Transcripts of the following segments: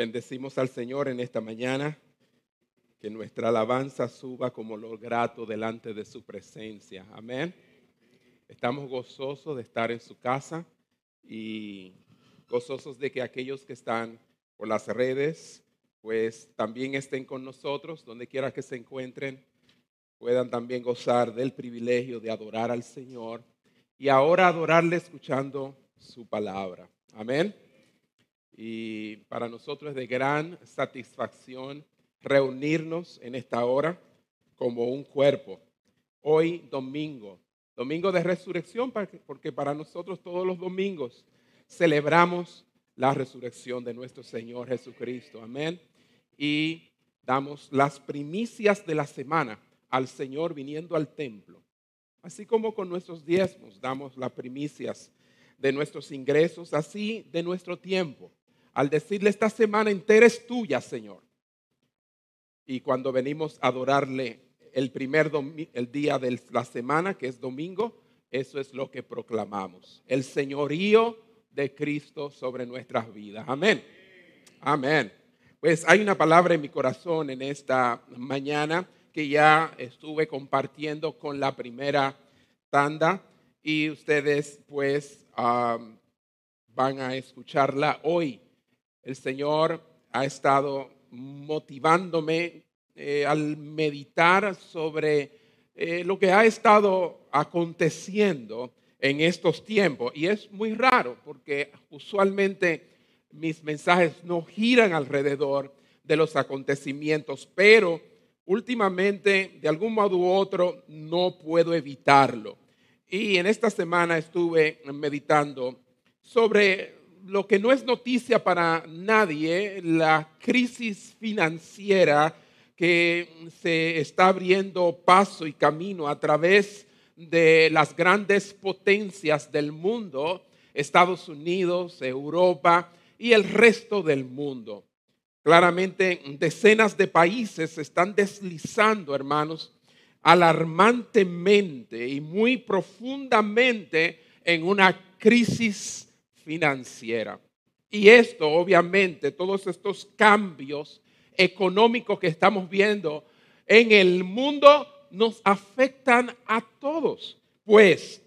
Bendecimos al Señor en esta mañana, que nuestra alabanza suba como lo grato delante de su presencia. Amén. Estamos gozosos de estar en su casa y gozosos de que aquellos que están por las redes, pues también estén con nosotros, donde quiera que se encuentren, puedan también gozar del privilegio de adorar al Señor y ahora adorarle escuchando su palabra. Amén. Y para nosotros es de gran satisfacción reunirnos en esta hora como un cuerpo. Hoy domingo, domingo de resurrección, porque para nosotros todos los domingos celebramos la resurrección de nuestro Señor Jesucristo. Amén. Y damos las primicias de la semana al Señor viniendo al templo. Así como con nuestros diezmos damos las primicias de nuestros ingresos, así de nuestro tiempo. Al decirle esta semana entera es tuya, Señor. Y cuando venimos a adorarle el primer el día de la semana, que es domingo, eso es lo que proclamamos. El señorío de Cristo sobre nuestras vidas. Amén. Amén. Pues hay una palabra en mi corazón en esta mañana que ya estuve compartiendo con la primera tanda y ustedes pues van a escucharla hoy. El Señor ha estado motivándome eh, al meditar sobre eh, lo que ha estado aconteciendo en estos tiempos. Y es muy raro porque usualmente mis mensajes no giran alrededor de los acontecimientos, pero últimamente, de algún modo u otro, no puedo evitarlo. Y en esta semana estuve meditando sobre lo que no es noticia para nadie, la crisis financiera que se está abriendo paso y camino a través de las grandes potencias del mundo, Estados Unidos, Europa y el resto del mundo. Claramente, decenas de países se están deslizando, hermanos, alarmantemente y muy profundamente en una crisis financiera. Y esto, obviamente, todos estos cambios económicos que estamos viendo en el mundo nos afectan a todos, pues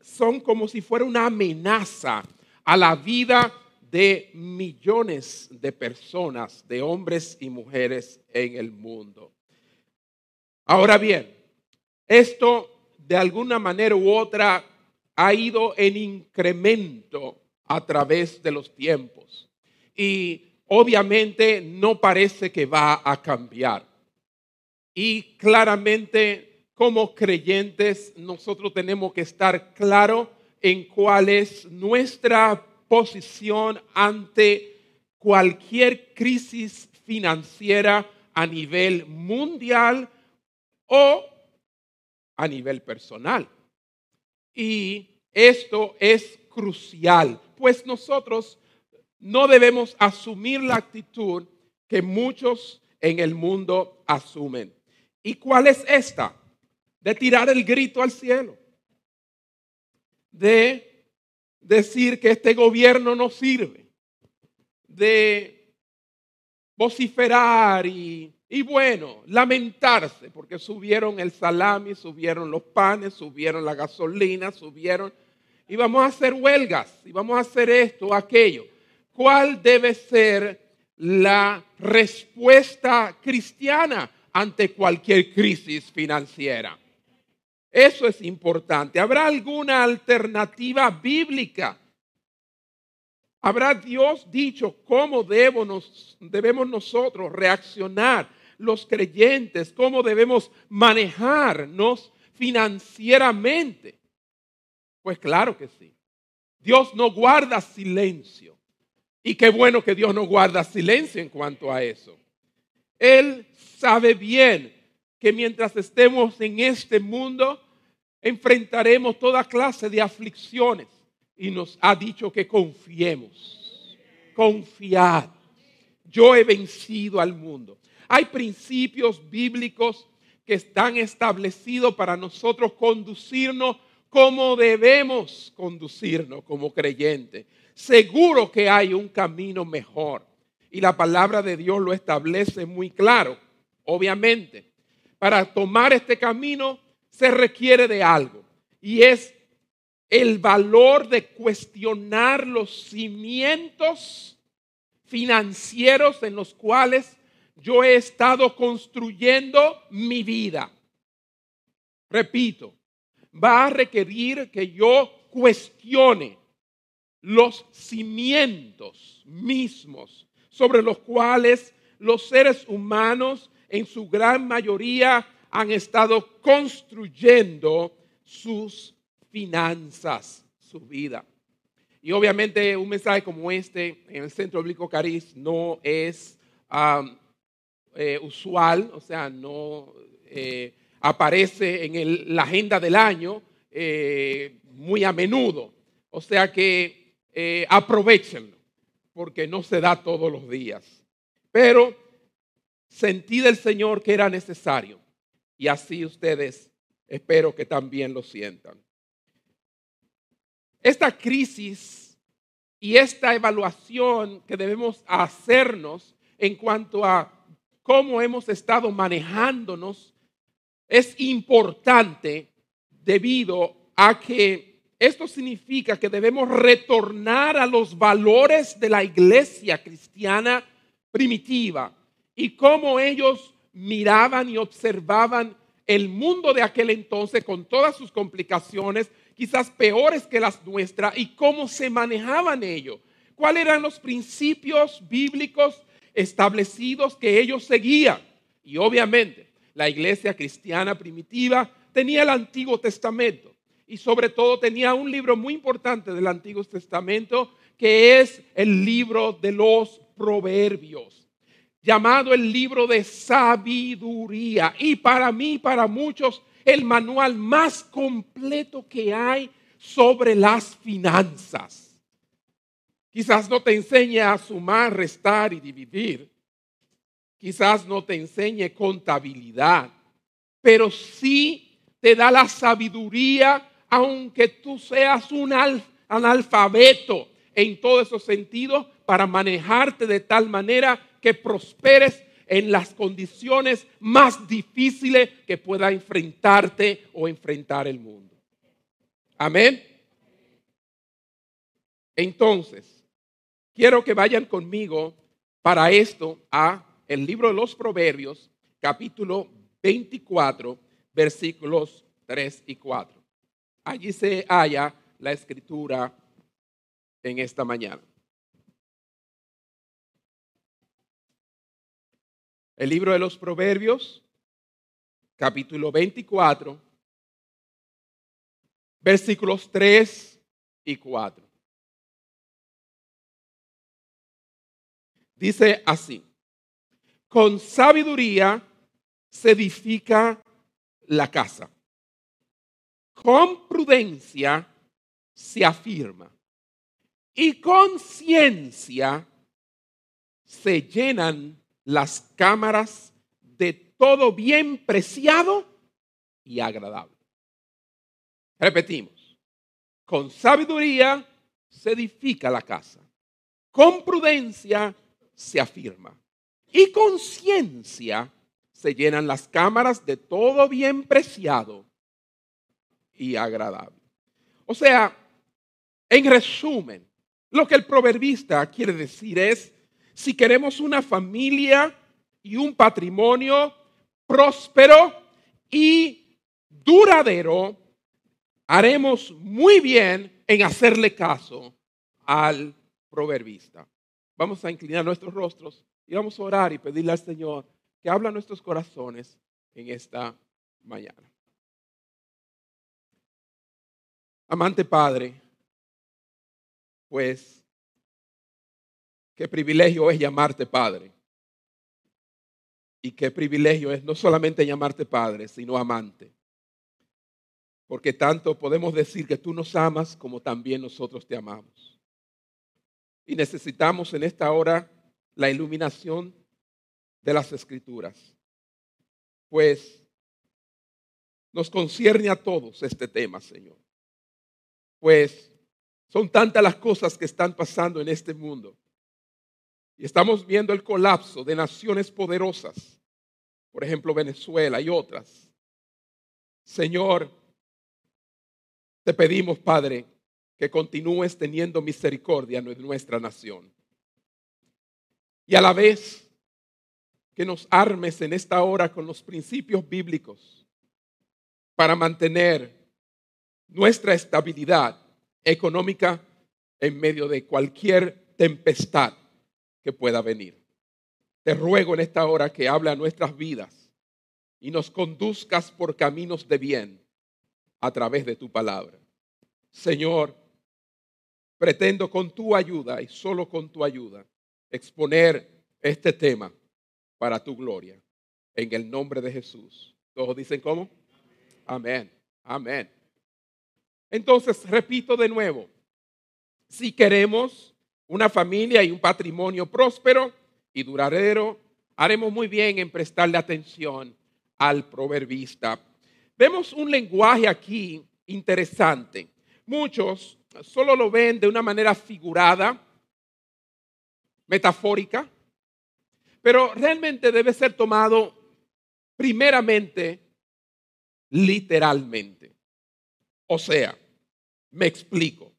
son como si fuera una amenaza a la vida de millones de personas, de hombres y mujeres en el mundo. Ahora bien, esto de alguna manera u otra ha ido en incremento a través de los tiempos y obviamente no parece que va a cambiar. Y claramente como creyentes nosotros tenemos que estar claro en cuál es nuestra posición ante cualquier crisis financiera a nivel mundial o a nivel personal. Y esto es crucial, pues nosotros no debemos asumir la actitud que muchos en el mundo asumen. ¿Y cuál es esta? De tirar el grito al cielo. De decir que este gobierno no sirve, de vociferar y, bueno, lamentarse, porque subieron el salami, subieron los panes, subieron la gasolina, subieron, y vamos a hacer huelgas, y vamos a hacer esto, aquello. ¿Cuál debe ser la respuesta cristiana ante cualquier crisis financiera? Eso es importante. ¿Habrá alguna alternativa bíblica? ¿Habrá Dios dicho cómo debemos, debemos nosotros reaccionar los creyentes? ¿Cómo debemos manejarnos financieramente? Pues claro que sí. Dios no guarda silencio. Y qué bueno que Dios no guarda silencio en cuanto a eso. Él sabe bien que mientras estemos en este mundo, enfrentaremos toda clase de aflicciones. Y nos ha dicho que confiemos. Confiad. Yo he vencido al mundo. Hay principios bíblicos que están establecidos para nosotros conducirnos como debemos conducirnos como creyentes. Seguro que hay un camino mejor. y la palabra de Dios lo establece muy claro. Obviamente, para tomar este camino se requiere de algo y es el valor de cuestionar los cimientos financieros en los cuales yo he estado construyendo mi vida. Repito, va a requerir que yo cuestione los cimientos mismos sobre los cuales los seres humanos en su gran mayoría han estado construyendo sus finanzas, su vida. Y obviamente un mensaje como este en el Centro Bíblico Cariz no es eh, usual, o sea, no eh, aparece en la agenda del año eh, muy a menudo. O sea que aprovechenlo, porque no se da todos los días. Pero sentí del Señor que era necesario. Y así ustedes espero que también lo sientan. Esta crisis y esta evaluación que debemos hacernos en cuanto a cómo hemos estado manejándonos es importante debido a que esto significa que debemos retornar a los valores de la iglesia cristiana primitiva y cómo ellos miraban y observaban el mundo de aquel entonces con todas sus complicaciones, quizás peores que las nuestras, y cómo se manejaban ellos. ¿Cuáles eran los principios bíblicos establecidos que ellos seguían? Y obviamente la iglesia cristiana primitiva tenía el Antiguo Testamento y sobre todo tenía un libro muy importante del Antiguo Testamento que es el libro de los Proverbios llamado el libro de sabiduría. Y para mí, para muchos, el manual más completo que hay sobre las finanzas. Quizás no te enseñe a sumar, restar y dividir. Quizás no te enseñe contabilidad, pero sí te da la sabiduría, aunque tú seas un analfabeto en todos esos sentidos, para manejarte de tal manera que prosperes en las condiciones más difíciles que pueda enfrentarte o enfrentar el mundo. Amén. Entonces, quiero que vayan conmigo para esto a el libro de los Proverbios, capítulo 24, versículos 3 y 4. Allí se halla la escritura en esta mañana. El libro de los Proverbios, capítulo 24, versículos 3 y 4. Dice así, con sabiduría se edifica la casa, con prudencia se afirma. Y con ciencia se llenan las cámaras de todo bien preciado y agradable. Repetimos, con sabiduría se edifica la casa, con prudencia se afirma y con ciencia se llenan las cámaras de todo bien preciado y agradable. O sea, en resumen, lo que el proverbista quiere decir es, si queremos una familia y un patrimonio próspero y duradero, haremos muy bien en hacerle caso al proverbista. Vamos a inclinar nuestros rostros y vamos a orar y pedirle al Señor que habla nuestros corazones en esta mañana. Amante Padre, pues Qué privilegio es llamarte Padre. Y qué privilegio es no solamente llamarte Padre, sino amante. Porque tanto podemos decir que tú nos amas como también nosotros te amamos. Y necesitamos en esta hora la iluminación de las escrituras. Pues nos concierne a todos este tema, Señor. Pues son tantas las cosas que están pasando en este mundo Y estamos viendo el colapso de naciones poderosas, por ejemplo Venezuela y otras. Señor, te pedimos, Padre, que continúes teniendo misericordia en nuestra nación. Y a la vez que nos armes en esta hora con los principios bíblicos para mantener nuestra estabilidad económica en medio de cualquier tempestad que pueda venir. Te ruego en esta hora que hable a nuestras vidas y nos conduzcas por caminos de bien a través de tu palabra. Señor, pretendo con tu ayuda y solo con tu ayuda exponer este tema para tu gloria. En el nombre de Jesús. Todos dicen cómo? Amén. Amén. Entonces, repito de nuevo, si queremos una familia y un patrimonio próspero y duradero, haremos muy bien en prestarle atención al proverbista. Vemos un lenguaje aquí interesante. Muchos solo lo ven de una manera figurada, metafórica, pero realmente debe ser tomado primeramente literalmente. O sea, me explico.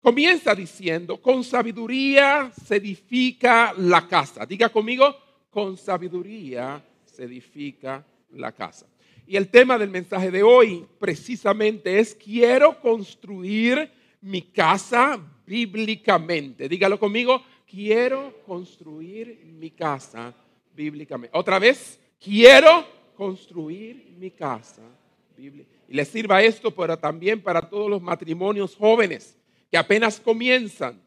Comienza diciendo, con sabiduría se edifica la casa. Diga conmigo, con sabiduría se edifica la casa. Y el tema del mensaje de hoy precisamente es, quiero construir mi casa bíblicamente. Dígalo conmigo, quiero construir mi casa bíblicamente. Otra vez, quiero construir mi casa bíblicamente. Y le sirva esto, pero también para todos los matrimonios jóvenes que apenas comienzan,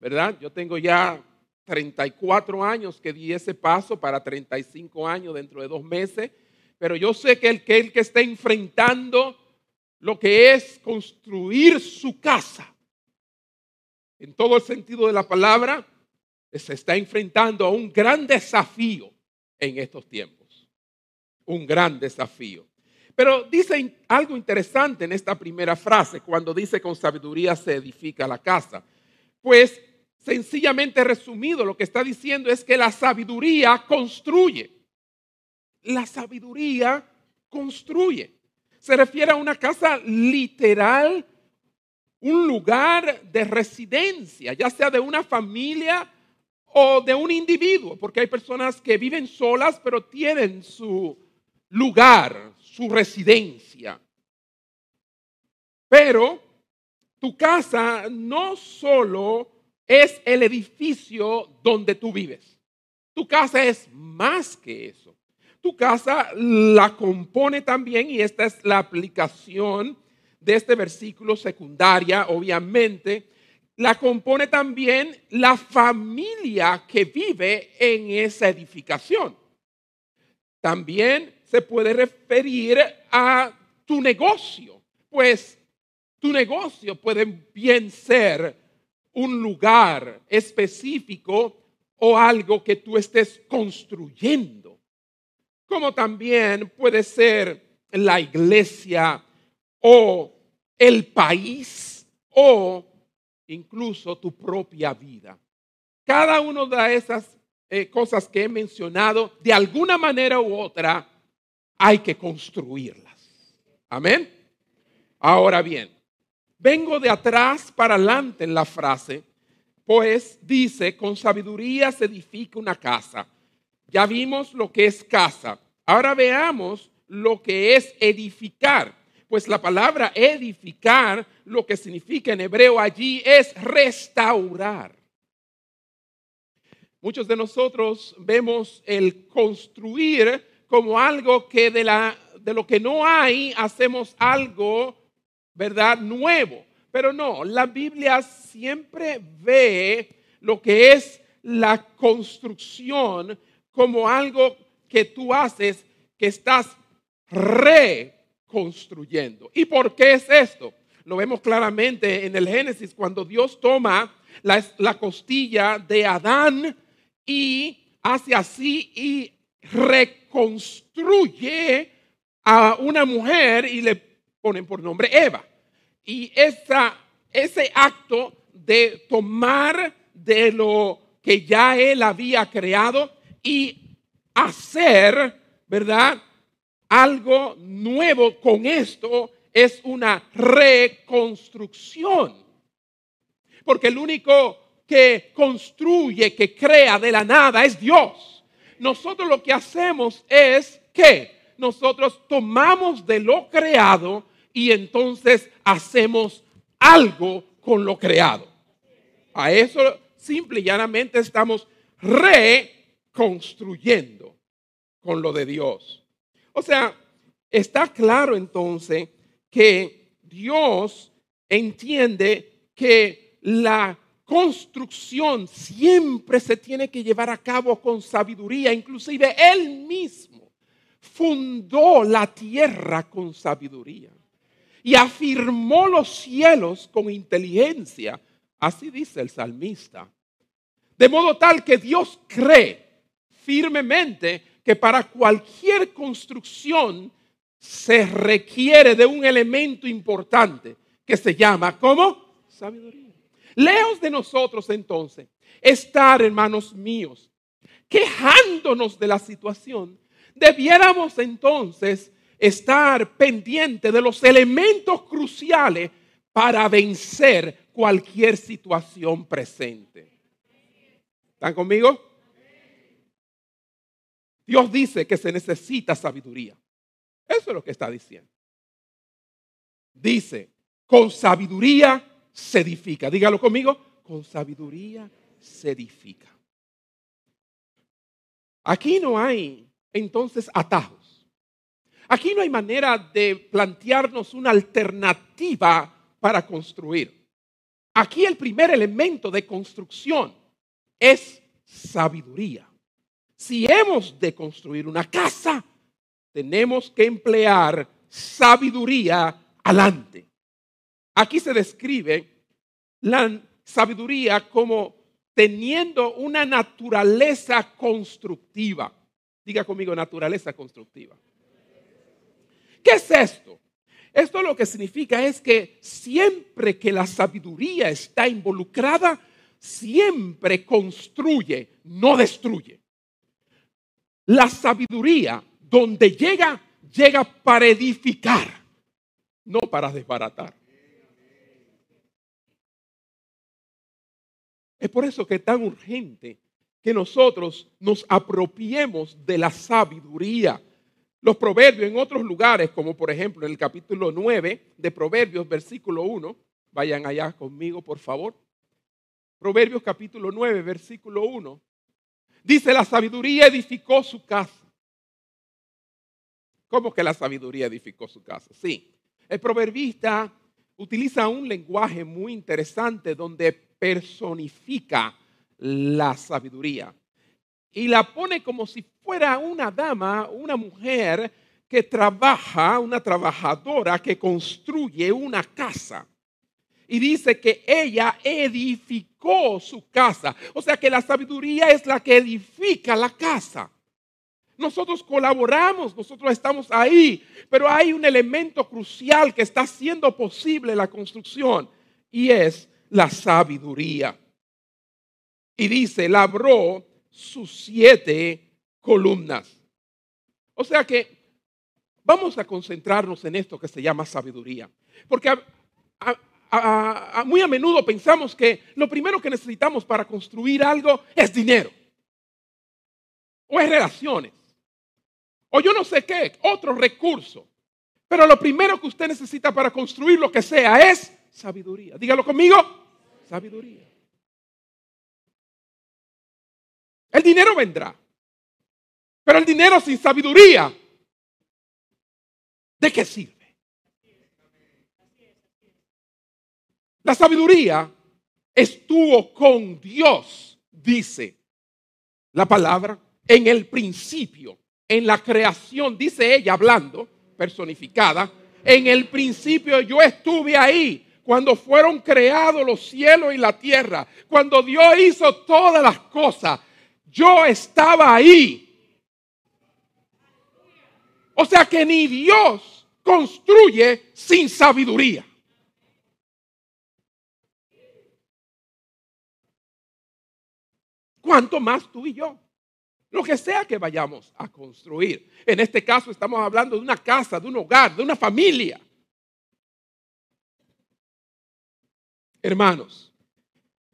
¿verdad? Yo tengo ya 34 años que di ese paso para 35 años dentro de dos meses, pero yo sé que el que, el que está enfrentando lo que es construir su casa, en todo el sentido de la palabra, se está enfrentando a un gran desafío en estos tiempos. Un gran desafío. Pero dice algo interesante en esta primera frase, cuando dice con sabiduría se edifica la casa. Pues sencillamente resumido, lo que está diciendo es que la sabiduría construye. La sabiduría construye. Se refiere a una casa literal, un lugar de residencia, ya sea de una familia o de un individuo, porque hay personas que viven solas pero tienen su lugar, su residencia. Pero tu casa no solo es el edificio donde tú vives. Tu casa es más que eso. Tu casa la compone también, y esta es la aplicación de este versículo secundaria, obviamente, la compone también la familia que vive en esa edificación. También se puede referir a tu negocio, pues tu negocio puede bien ser un lugar específico o algo que tú estés construyendo, como también puede ser la iglesia o el país o incluso tu propia vida. Cada una de esas eh, cosas que he mencionado, de alguna manera u otra, hay que construirlas. Amén. Ahora bien, vengo de atrás para adelante en la frase, pues dice, con sabiduría se edifica una casa. Ya vimos lo que es casa. Ahora veamos lo que es edificar. Pues la palabra edificar, lo que significa en hebreo allí es restaurar. Muchos de nosotros vemos el construir como algo que de, la, de lo que no hay hacemos algo, ¿verdad? Nuevo. Pero no, la Biblia siempre ve lo que es la construcción como algo que tú haces, que estás reconstruyendo. ¿Y por qué es esto? Lo vemos claramente en el Génesis cuando Dios toma la, la costilla de Adán y hace así y reconstruye a una mujer y le ponen por nombre Eva. Y esa, ese acto de tomar de lo que ya Él había creado y hacer, ¿verdad? Algo nuevo con esto es una reconstrucción. Porque el único que construye, que crea de la nada es Dios. Nosotros lo que hacemos es que nosotros tomamos de lo creado y entonces hacemos algo con lo creado. A eso simple y llanamente estamos reconstruyendo con lo de Dios. O sea, está claro entonces que Dios entiende que la construcción siempre se tiene que llevar a cabo con sabiduría. Inclusive Él mismo fundó la tierra con sabiduría y afirmó los cielos con inteligencia. Así dice el salmista. De modo tal que Dios cree firmemente que para cualquier construcción se requiere de un elemento importante que se llama ¿cómo? Sabiduría. Leos de nosotros entonces estar, hermanos míos, quejándonos de la situación, debiéramos entonces estar pendiente de los elementos cruciales para vencer cualquier situación presente. ¿Están conmigo? Dios dice que se necesita sabiduría. Eso es lo que está diciendo. Dice, con sabiduría se edifica. Dígalo conmigo, con sabiduría se edifica. Aquí no hay entonces atajos. Aquí no hay manera de plantearnos una alternativa para construir. Aquí el primer elemento de construcción es sabiduría. Si hemos de construir una casa, tenemos que emplear sabiduría adelante. Aquí se describe la sabiduría como teniendo una naturaleza constructiva. Diga conmigo, naturaleza constructiva. ¿Qué es esto? Esto lo que significa es que siempre que la sabiduría está involucrada, siempre construye, no destruye. La sabiduría, donde llega, llega para edificar, no para desbaratar. Es por eso que es tan urgente que nosotros nos apropiemos de la sabiduría los proverbios en otros lugares, como por ejemplo en el capítulo 9 de Proverbios, versículo 1, vayan allá conmigo, por favor. Proverbios capítulo 9, versículo 1. Dice, la sabiduría edificó su casa. ¿Cómo que la sabiduría edificó su casa? Sí, el proverbista utiliza un lenguaje muy interesante donde personifica la sabiduría y la pone como si fuera una dama, una mujer que trabaja, una trabajadora que construye una casa. Y dice que ella edificó su casa. O sea que la sabiduría es la que edifica la casa. Nosotros colaboramos, nosotros estamos ahí, pero hay un elemento crucial que está haciendo posible la construcción y es la sabiduría. Y dice, labró sus siete columnas. O sea que vamos a concentrarnos en esto que se llama sabiduría. Porque muy a menudo pensamos que lo primero que necesitamos para construir algo es dinero. O es relaciones. O yo no sé qué, otro recurso. Pero lo primero que usted necesita para construir lo que sea es sabiduría. Dígalo conmigo, sabiduría. El dinero vendrá. Pero el dinero sin sabiduría, ¿de qué sirve? La sabiduría estuvo con Dios, dice la palabra, en el principio, en la creación, dice ella hablando, personificada, en el principio yo estuve ahí cuando fueron creados los cielos y la tierra, cuando Dios hizo todas las cosas. Yo estaba ahí. O sea que ni Dios construye sin sabiduría. ¿Cuánto más tú y yo? Lo que sea que vayamos a construir. En este caso estamos hablando de una casa, de un hogar, de una familia. Hermanos,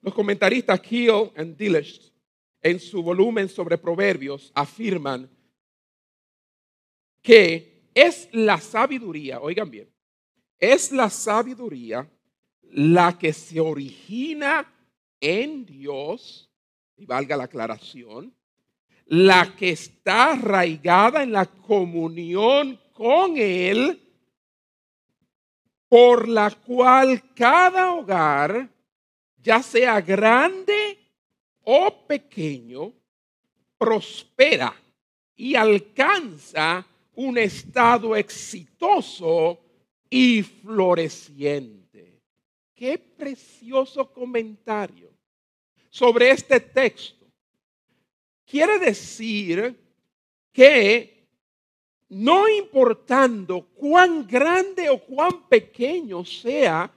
los comentaristas Keel y Dilish en su volumen sobre proverbios afirman que es la sabiduría, oigan bien, es la sabiduría la que se origina en Dios, y valga la aclaración, la que está arraigada en la comunión con Él, por la cual cada hogar, ya sea grande o pequeño, prospera y alcanza un estado exitoso y floreciente. Qué precioso comentario sobre este texto. Quiere decir que no importando cuán grande o cuán pequeño sea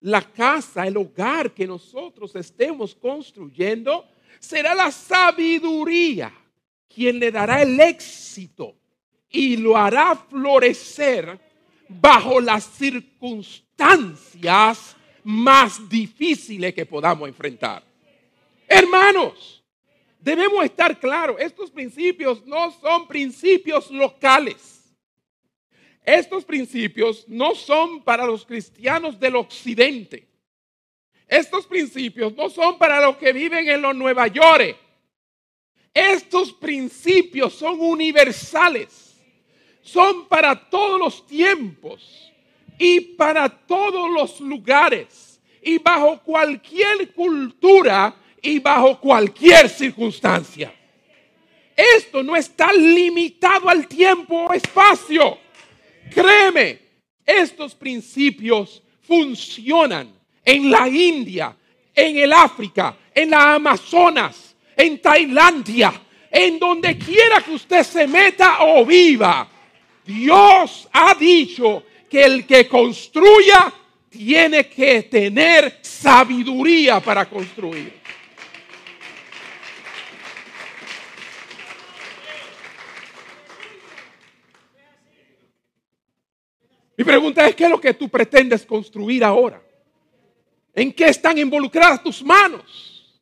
la casa, el hogar que nosotros estemos construyendo, será la sabiduría quien le dará el éxito y lo hará florecer bajo las circunstancias más difíciles que podamos enfrentar. Hermanos, debemos estar claros, estos principios no son principios locales. Estos principios no son para los cristianos del occidente. Estos principios no son para los que viven en los Nueva York. Estos principios son universales. Son para todos los tiempos y para todos los lugares y bajo cualquier cultura y bajo cualquier circunstancia. Esto no está limitado al tiempo o espacio. Créeme, estos principios funcionan en la India, en el África, en la Amazonas, en Tailandia, en donde quiera que usted se meta o viva. Dios ha dicho que el que construya tiene que tener sabiduría para construir. Mi pregunta es, ¿qué es lo que tú pretendes construir ahora? ¿En qué están involucradas tus manos?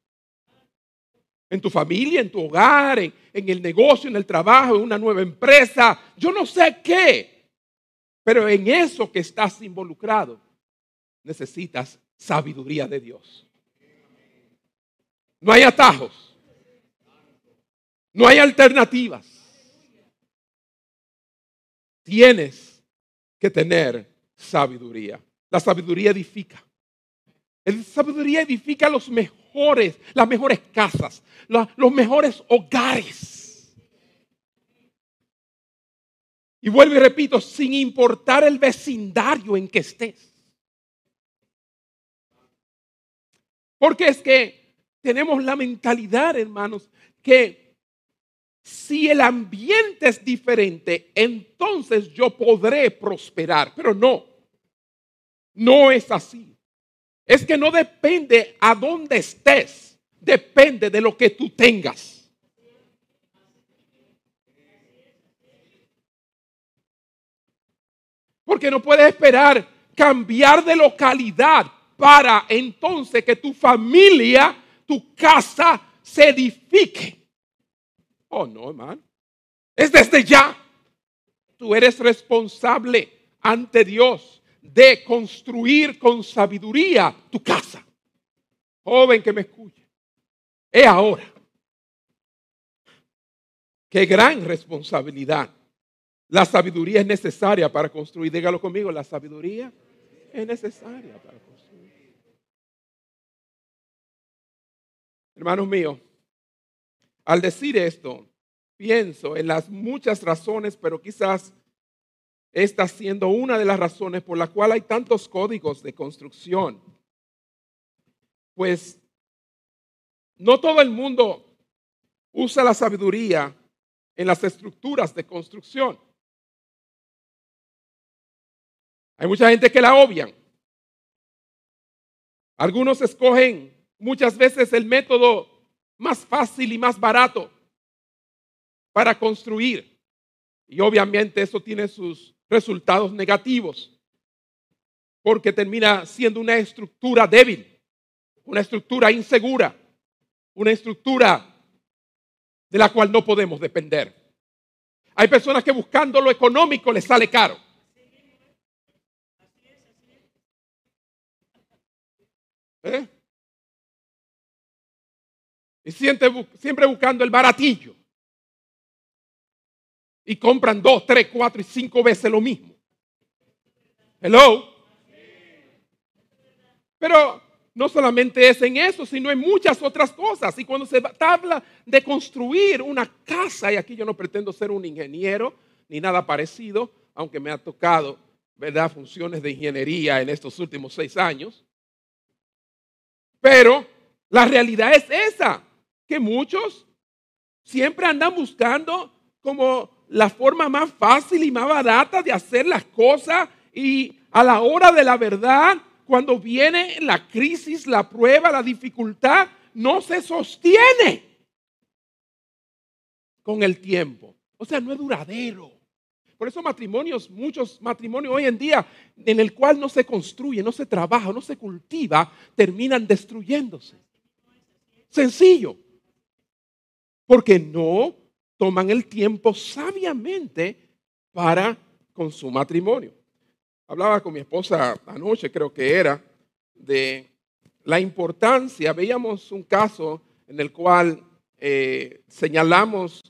¿En tu familia, en tu hogar, en, el negocio, en el trabajo, en una nueva empresa? Yo no sé qué, pero en eso que estás involucrado necesitas sabiduría de Dios. No hay atajos. No hay alternativas. Tienes que tener sabiduría. La sabiduría edifica. La sabiduría edifica los mejores, las mejores casas, los mejores hogares. Y vuelvo y repito, sin importar el vecindario en que estés. Porque es que tenemos la mentalidad, hermanos, que si el ambiente es diferente, entonces yo podré prosperar. Pero no, no es así. Es que no depende a dónde estés, depende de lo que tú tengas. Porque no puedes esperar cambiar de localidad para entonces que tu familia, tu casa se edifique. Oh, no, hermano. Es desde ya. Tú eres responsable ante Dios de construir con sabiduría tu casa. Joven que me escuche. Es ahora. Qué gran responsabilidad. La sabiduría es necesaria para construir. Dígalo conmigo, la sabiduría es necesaria para construir. Hermanos míos, al decir esto, pienso en las muchas razones, pero quizás esta siendo una de las razones por la cual hay tantos códigos de construcción. Pues no todo el mundo usa la sabiduría en las estructuras de construcción. Hay mucha gente que la obvian. Algunos escogen muchas veces el método más fácil y más barato para construir. Y obviamente eso tiene sus resultados negativos, porque termina siendo una estructura débil, una estructura insegura, una estructura de la cual no podemos depender. Hay personas que buscando lo económico les sale caro. ¿Eh? Y siempre, siempre buscando el baratillo. Y compran dos, tres, cuatro y cinco veces lo mismo. Hello. Pero no solamente es en eso, sino en muchas otras cosas. Y cuando se habla de construir una casa, y aquí yo no pretendo ser un ingeniero ni nada parecido, aunque me ha tocado, ¿verdad?, funciones de ingeniería en estos últimos seis años. Pero la realidad es esa, que muchos siempre andan buscando como la forma más fácil y más barata de hacer las cosas y a la hora de la verdad cuando viene la crisis, la prueba, la dificultad, no se sostiene con el tiempo. O sea, no es duradero. Por eso matrimonios, muchos matrimonios hoy en día en el cual no se construye, no se trabaja, no se cultiva, terminan destruyéndose. Sencillo. Porque no toman el tiempo sabiamente para con su matrimonio. Hablaba con mi esposa anoche, creo que era, de la importancia. Veíamos un caso en el cual eh, señalamos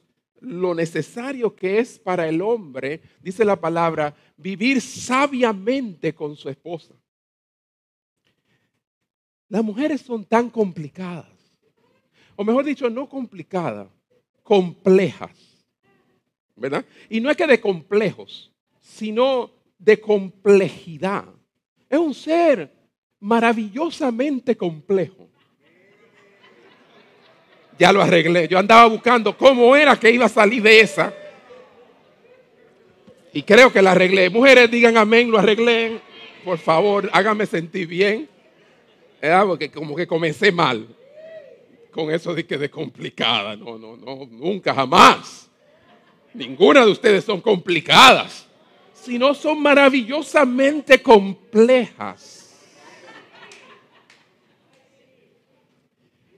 lo necesario que es para el hombre, dice la palabra, vivir sabiamente con su esposa. Las mujeres son tan complicadas, o mejor dicho, no complicadas, complejas, ¿verdad? Y no es que de complejos, sino de complejidad. Es un ser maravillosamente complejo. Ya lo arreglé. Yo andaba buscando cómo era que iba a salir de esa. Y creo que la arreglé. Mujeres, digan amén, lo arreglé. Por favor, háganme sentir bien. Porque como que comencé mal. Con eso de que de complicada. No, no, no, nunca, jamás. Ninguna de ustedes son complicadas sino son maravillosamente complejas.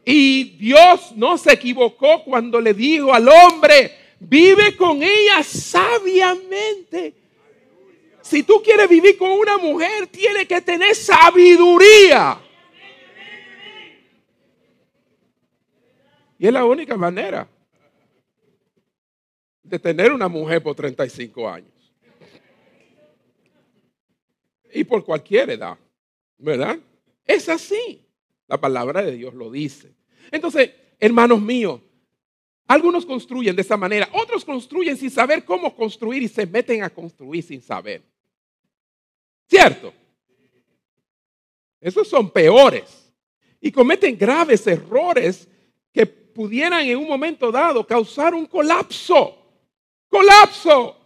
Y Dios no se equivocó cuando le dijo al hombre, vive con ella sabiamente. Si tú quieres vivir con una mujer, tiene que tener sabiduría. Y es la única manera de tener una mujer por 35 años y por cualquier edad, ¿verdad? Es así. La palabra de Dios lo dice. Entonces, hermanos míos, algunos construyen de esa manera, otros construyen sin saber cómo construir y se meten a construir sin saber. ¿Cierto? Esos son peores y cometen graves errores pudieran en un momento dado causar un colapso. Colapso.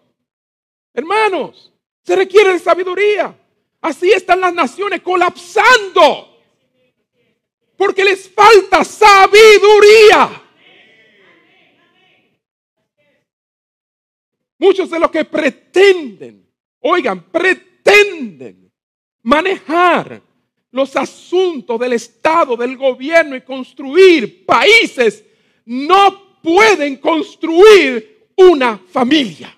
Hermanos, se requiere de sabiduría. Así están las naciones colapsando. Porque les falta sabiduría. Muchos de los que pretenden, oigan, pretenden manejar los asuntos del Estado, del gobierno y construir países, no pueden construir una familia.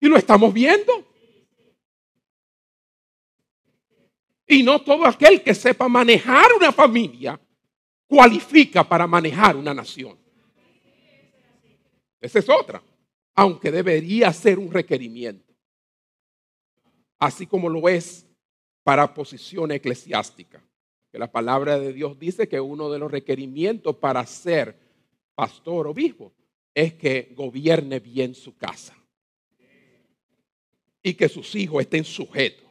Y lo estamos viendo. Y no todo aquel que sepa manejar una familia cualifica para manejar una nación. Esa es otra, aunque debería ser un requerimiento. Así como lo es para posición eclesiástica. Que la palabra de Dios dice que uno de los requerimientos para ser pastor o obispo es que gobierne bien su casa y que sus hijos estén sujetos.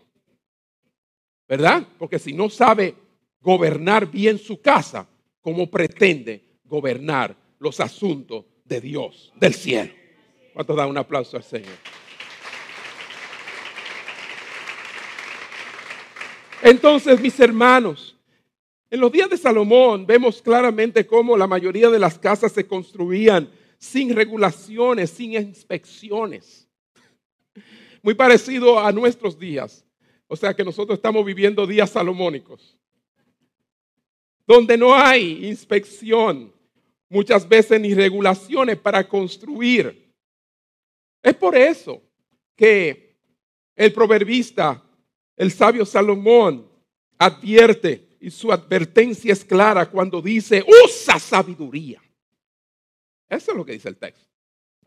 ¿Verdad? Porque si no sabe gobernar bien su casa, ¿cómo pretende gobernar los asuntos de Dios, del cielo? ¿Cuánto da un aplauso al Señor? Entonces, mis hermanos, En los días de Salomón vemos claramente cómo la mayoría de las casas se construían sin regulaciones, sin inspecciones. Muy parecido a nuestros días. O sea que nosotros estamos viviendo días salomónicos, donde no hay inspección, muchas veces ni regulaciones para construir. Es por eso que el proverbista, el sabio Salomón, advierte y su advertencia es clara cuando dice, usa sabiduría. Eso es lo que dice el texto.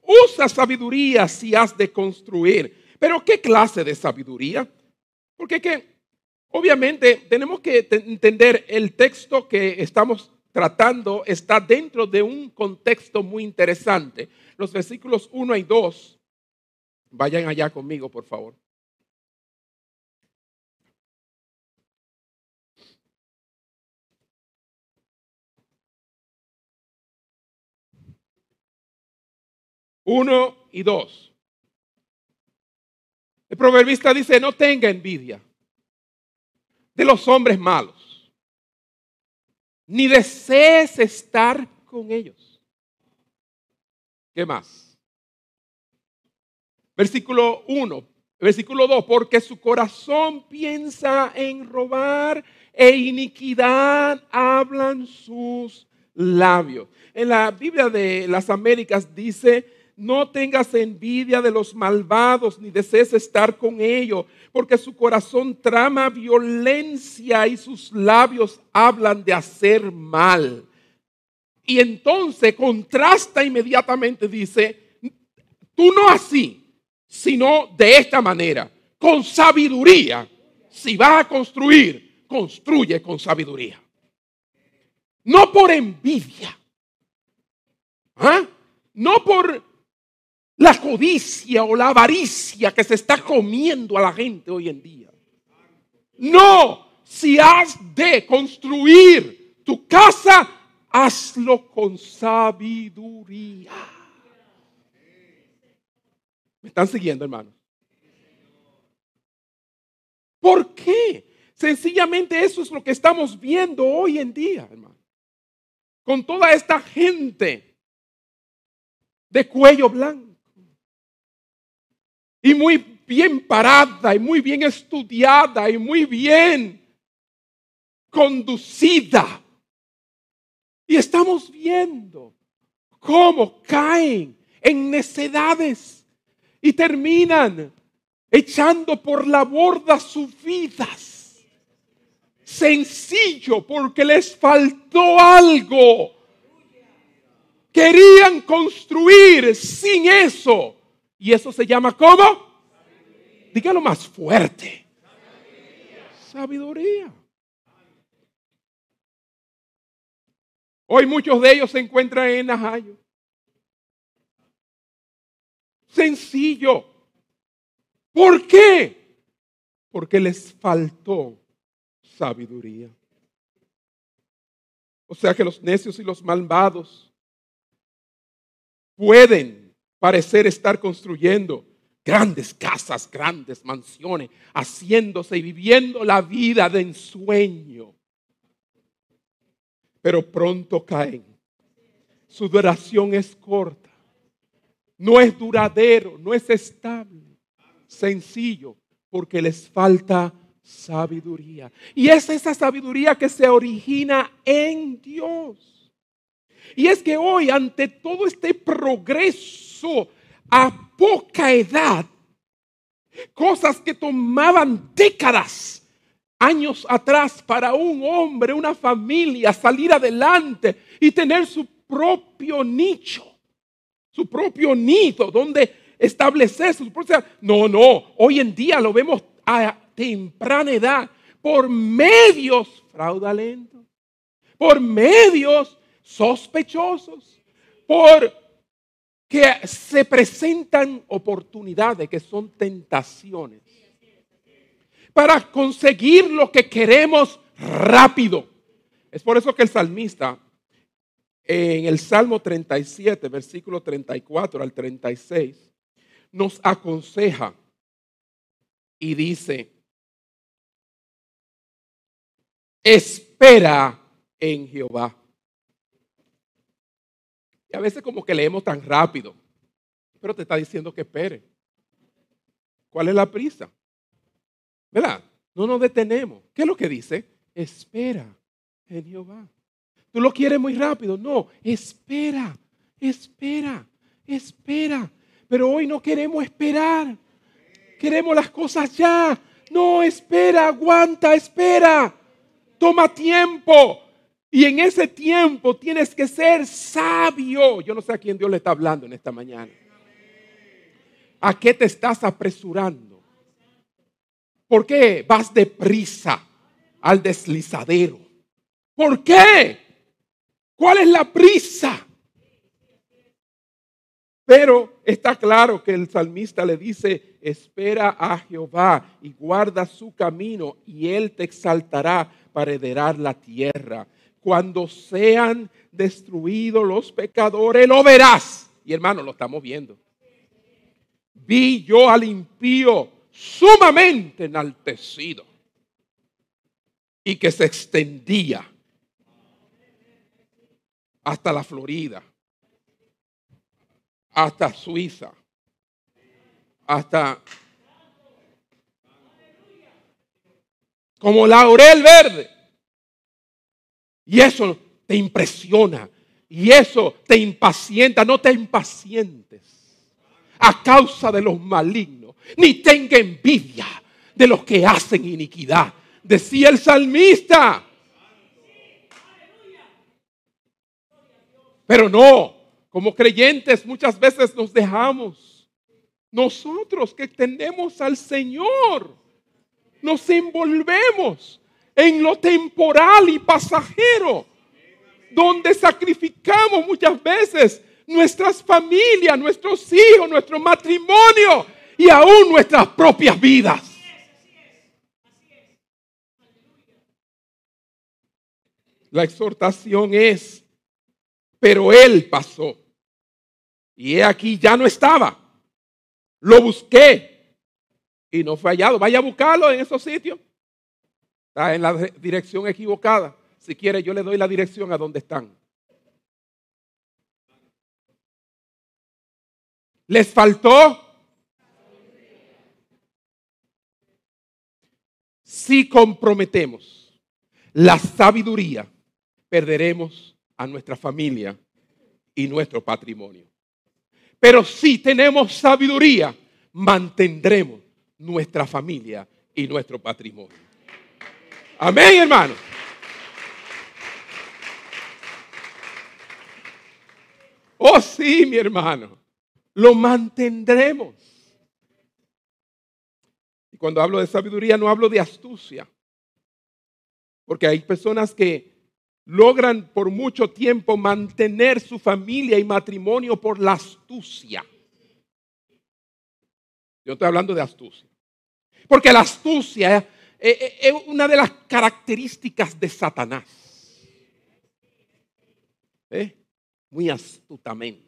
Usa sabiduría si has de construir. Pero ¿qué clase de sabiduría? Porque que, obviamente tenemos que entender el texto que estamos tratando está dentro de un contexto muy interesante. Los versículos 1 y 2, vayan allá conmigo, por favor. Uno y dos. El proverbista dice, no tenga envidia de los hombres malos, ni desees estar con ellos. ¿Qué más? Versículo 1, versículo 2, porque su corazón piensa en robar e iniquidad hablan sus labios. En la Biblia de las Américas dice, no tengas envidia de los malvados, ni desees estar con ellos, porque su corazón trama violencia y sus labios hablan de hacer mal. Y entonces contrasta inmediatamente, dice, tú no así, sino de esta manera, con sabiduría. Si vas a construir, construye con sabiduría. No por envidia. ¿Ah? No por la codicia o la avaricia que se está comiendo a la gente hoy en día. No, si has de construir tu casa, hazlo con sabiduría. ¿Me están siguiendo, hermanos? ¿Por qué? Sencillamente eso es lo que estamos viendo hoy en día, hermano. Con toda esta gente de cuello blanco y muy bien parada y muy bien estudiada y muy bien conducida. Y estamos viendo cómo caen en necedades y terminan echando por la borda sus vidas. Sencillo porque les faltó algo. Querían construir sin eso y eso se llama ¿cómo? Dígalo más fuerte. Sabiduría. Hoy muchos de ellos se encuentran en Najayo. Sencillo. ¿Por qué? Porque les faltó sabiduría. O sea que los necios y los malvados pueden parecer estar construyendo grandes casas, grandes mansiones, haciéndose y viviendo la vida de ensueño. Pero pronto caen. Su duración es corta. No es duradero, no es estable. Sencillo, porque les falta sabiduría. Y es esa sabiduría que se origina en Dios. Y es que hoy, ante todo este progreso a poca edad, cosas que tomaban décadas, años atrás, para un hombre, una familia, salir adelante y tener su propio nicho, su propio nido, donde establecer su propia... No, no, hoy en día lo vemos a temprana edad por medios fraudulentos, por medios sospechosos, por que se presentan oportunidades que son tentaciones para conseguir lo que queremos rápido. Es por eso que el salmista en el Salmo 37, versículo 34 al 36, nos aconseja y dice, es espera en Jehová. Y a veces como que leemos tan rápido, pero te está diciendo que espere. ¿Cuál es la prisa? ¿Verdad? No nos detenemos. ¿Qué es lo que dice? Espera en Jehová. Tú lo quieres muy rápido. No, espera, espera, espera. Pero hoy no queremos esperar. Queremos las cosas ya. No, espera, aguanta, espera. Toma tiempo. Y en ese tiempo tienes que ser sabio. Yo no sé a quién Dios le está hablando en esta mañana. ¿A qué te estás apresurando? ¿Por qué vas deprisa al deslizadero? ¿Por qué? ¿Cuál es la prisa? Pero está claro que el salmista le dice, espera a Jehová y guarda su camino y él te exaltará para heredar la tierra. Cuando sean destruidos los pecadores, lo verás. Y hermano, lo estamos viendo. Vi yo al impío sumamente enaltecido y que se extendía hasta la Florida hasta Suiza, hasta como laurel verde. Y eso te impresiona. Y eso te impacienta. No te impacientes a causa de los malignos. Ni tenga envidia de los que hacen iniquidad. Decía el salmista. Pero no, como creyentes muchas veces nos dejamos. Nosotros que tendemos al Señor, nos envolvemos en lo temporal y pasajero, donde sacrificamos muchas veces nuestras familias, nuestros hijos, nuestro matrimonio y aún nuestras propias vidas. La exhortación es, pero Él pasó y he aquí, ya no estaba. Lo busqué y no fue hallado. Vaya a buscarlo en esos sitios. Está en la dirección equivocada. Si quiere, yo le doy la dirección a donde están. Les faltó. Si comprometemos la sabiduría, perderemos a nuestra familia y nuestro patrimonio. Pero si tenemos sabiduría, mantendremos nuestra familia y nuestro patrimonio. Amén, hermano. Oh, sí, mi hermano. Lo mantendremos. Y cuando hablo de sabiduría, no hablo de astucia. Porque hay personas que logran por mucho tiempo mantener su familia y matrimonio por la astucia. Yo estoy hablando de astucia. Porque la astucia es una de las características de Satanás. ¿Eh? Muy astutamente.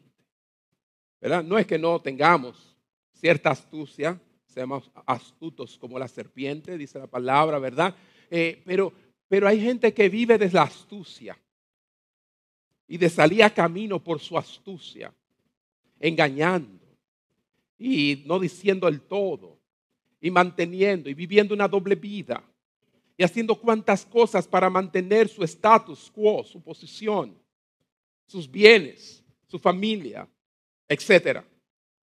¿Verdad? No es que no tengamos cierta astucia, seamos astutos como la serpiente, dice la palabra, ¿verdad? Eh, pero pero hay gente que vive de la astucia y de salir a camino por su astucia, engañando y no diciendo el todo y manteniendo y viviendo una doble vida y haciendo cuantas cosas para mantener su status quo, su posición, sus bienes, su familia, etc.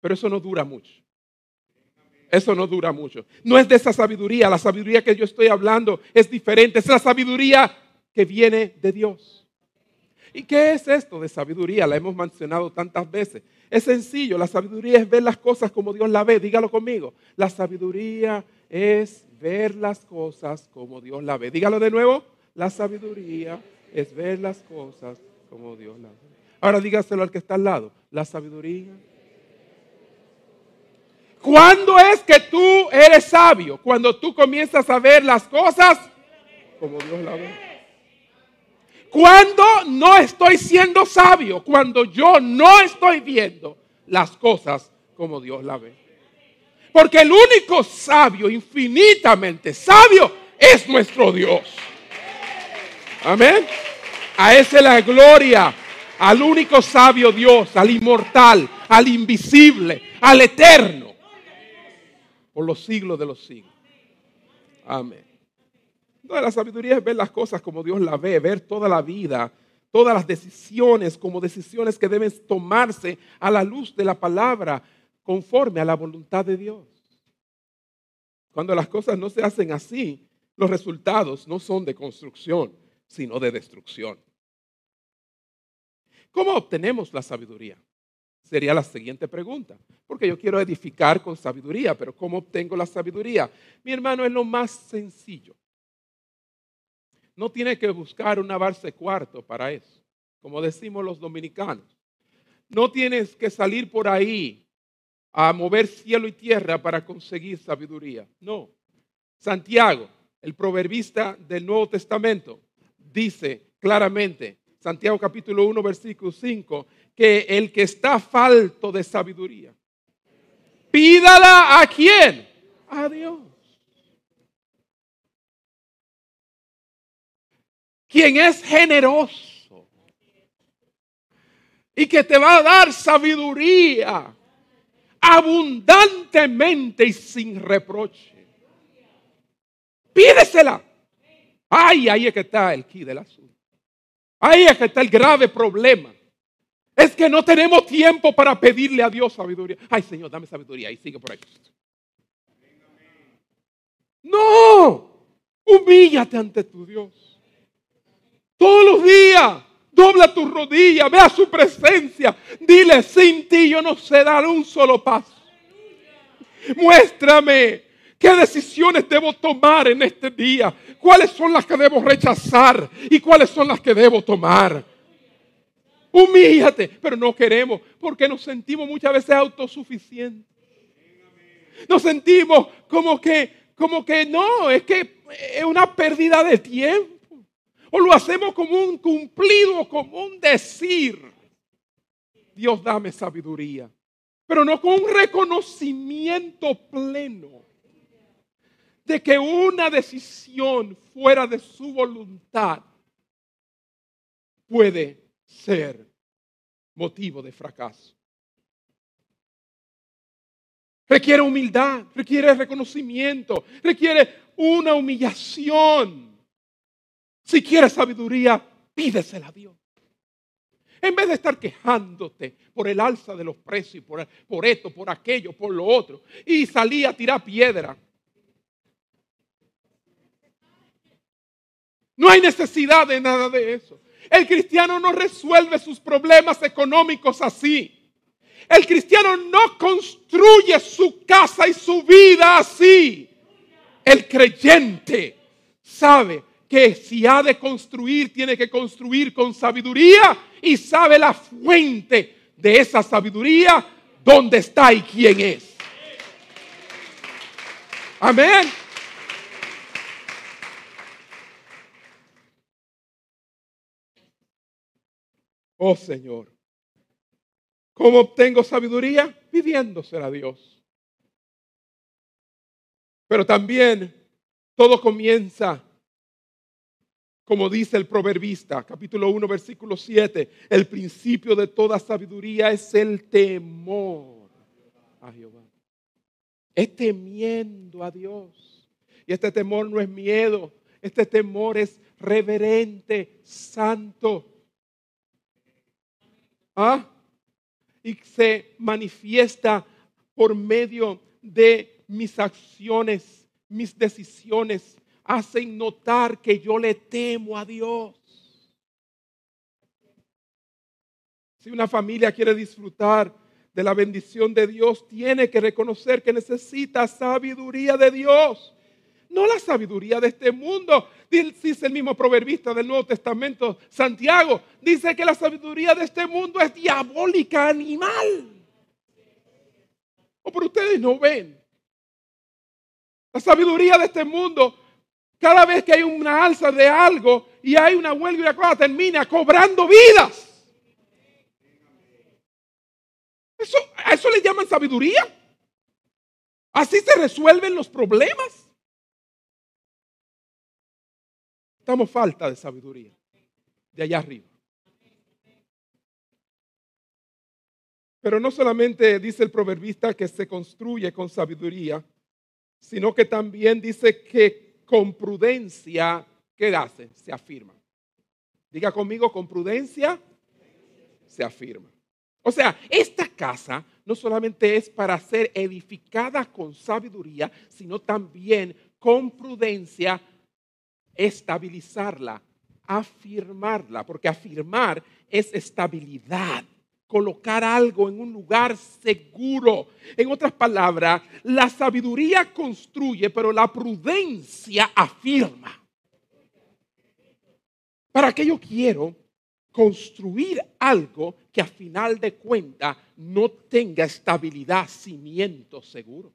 Pero eso no dura mucho. Eso no dura mucho. No es de esa sabiduría. La sabiduría que yo estoy hablando es diferente. Es la sabiduría que viene de Dios. ¿Y qué es esto de sabiduría? La hemos mencionado tantas veces. Es sencillo. La sabiduría es ver las cosas como Dios la ve. Dígalo conmigo. La sabiduría es ver las cosas como Dios la ve. Dígalo de nuevo. La sabiduría es ver las cosas como Dios la ve. Ahora dígaselo al que está al lado. La sabiduría ¿Cuándo es que tú eres sabio? Cuando tú comienzas a ver las cosas como Dios las ve. Cuando no estoy siendo sabio, cuando yo no estoy viendo las cosas como Dios las ve. Porque el único sabio, infinitamente sabio, es nuestro Dios. Amén. A ese la gloria, al único sabio Dios, al inmortal, al invisible, al eterno, por los siglos de los siglos. Amén. La sabiduría es ver las cosas como Dios las ve, ver toda la vida, todas las decisiones como decisiones que deben tomarse a la luz de la palabra, conforme a la voluntad de Dios. Cuando las cosas no se hacen así, los resultados no son de construcción, sino de destrucción. ¿Cómo obtenemos la sabiduría? Sería la siguiente pregunta. Porque yo quiero edificar con sabiduría, pero ¿cómo obtengo la sabiduría? Mi hermano, es lo más sencillo. No tiene que buscar una barce cuarto para eso, como decimos los dominicanos. No tienes que salir por ahí a mover cielo y tierra para conseguir sabiduría. No. Santiago, el proverbista del Nuevo Testamento, dice claramente, Santiago capítulo 1, versículo 5, que el que está falto de sabiduría, pídala a quién? A Dios. Quien es generoso y que te va a dar sabiduría abundantemente y sin reproche. Pídesela. Ay, ahí es que está el key del asunto. Ahí es que está el grave problema. Es que no tenemos tiempo para pedirle a Dios sabiduría. Ay, Señor, dame sabiduría. Y sigue por ahí. No. Humíllate ante tu Dios. Todos los días. Dobla tu rodilla. Ve a su presencia. Dile, sin ti yo no sé dar un solo paso. Muéstrame qué decisiones debo tomar en este día. ¿Cuáles son las que debo rechazar? ¿Y cuáles son las que debo tomar? Humíllate, pero no queremos porque nos sentimos muchas veces autosuficientes. Nos sentimos como que, como que no, es que es una pérdida de tiempo. O lo hacemos como un cumplido, como un decir. Dios dame sabiduría, pero no con un reconocimiento pleno de que una decisión fuera de su voluntad puede ser motivo de fracaso. Requiere humildad, requiere reconocimiento, requiere una humillación. Si quieres sabiduría, pídesela a Dios. En vez de estar quejándote por el alza de los precios, por, por esto, por aquello, por lo otro, y salí a tirar piedra. No hay necesidad de nada de eso. El cristiano no resuelve sus problemas económicos así. El cristiano no construye su casa y su vida así. El creyente sabe que si ha de construir, tiene que construir con sabiduría y sabe la fuente de esa sabiduría, dónde está y quién es. Amén. Oh Señor, ¿cómo obtengo sabiduría? Pidiéndosela a Dios. Pero también todo comienza, como dice el proverbista, capítulo 1, versículo 7, el principio de toda sabiduría es el temor a Jehová. Es temiendo a Dios. Y este temor no es miedo, este temor es reverente, santo. ¿Ah? Y se manifiesta por medio de mis acciones, mis decisiones. Hacen notar que yo le temo a Dios. Si una familia quiere disfrutar de la bendición de Dios, tiene que reconocer que necesita sabiduría de Dios no la sabiduría de este mundo. Dice el mismo proverbista del Nuevo Testamento, Santiago, dice que la sabiduría de este mundo es diabólica, animal. O por ustedes no ven. La sabiduría de este mundo, cada vez que hay una alza de algo y hay una huelga y una cosa, termina cobrando vidas. Eso, ¿A eso le llaman sabiduría? Así se resuelven los problemas. Estamos falta de sabiduría. De allá arriba. Pero no solamente dice el proverbista que se construye con sabiduría, sino que también dice que con prudencia, ¿qué hace? Se afirma. Diga conmigo, con prudencia se afirma. O sea, esta casa no solamente es para ser edificada con sabiduría, sino también con prudencia estabilizarla, afirmarla, porque afirmar es estabilidad, colocar algo en un lugar seguro. En otras palabras, la sabiduría construye, pero la prudencia afirma. ¿Para qué yo quiero construir algo que a final de cuentas no tenga estabilidad, cimiento seguro?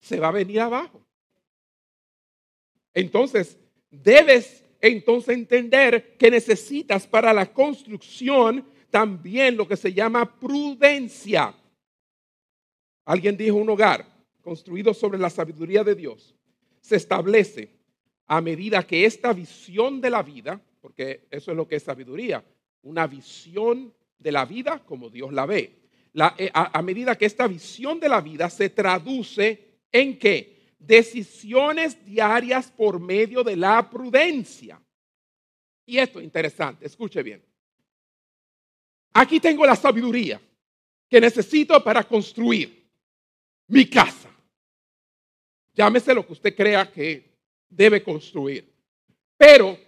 Se va a venir abajo. Entonces, debes entonces entender que necesitas para la construcción también lo que se llama prudencia. Alguien dijo un hogar construido sobre la sabiduría de Dios se establece a medida que esta visión de la vida, porque eso es lo que es sabiduría, una visión de la vida como Dios la ve. Eh, a, a medida que esta visión de la vida se traduce en qué? Decisiones diarias por medio de la prudencia. Y esto es interesante, escuche bien. Aquí tengo la sabiduría que necesito para construir mi casa. Llámese lo que usted crea que debe construir. Pero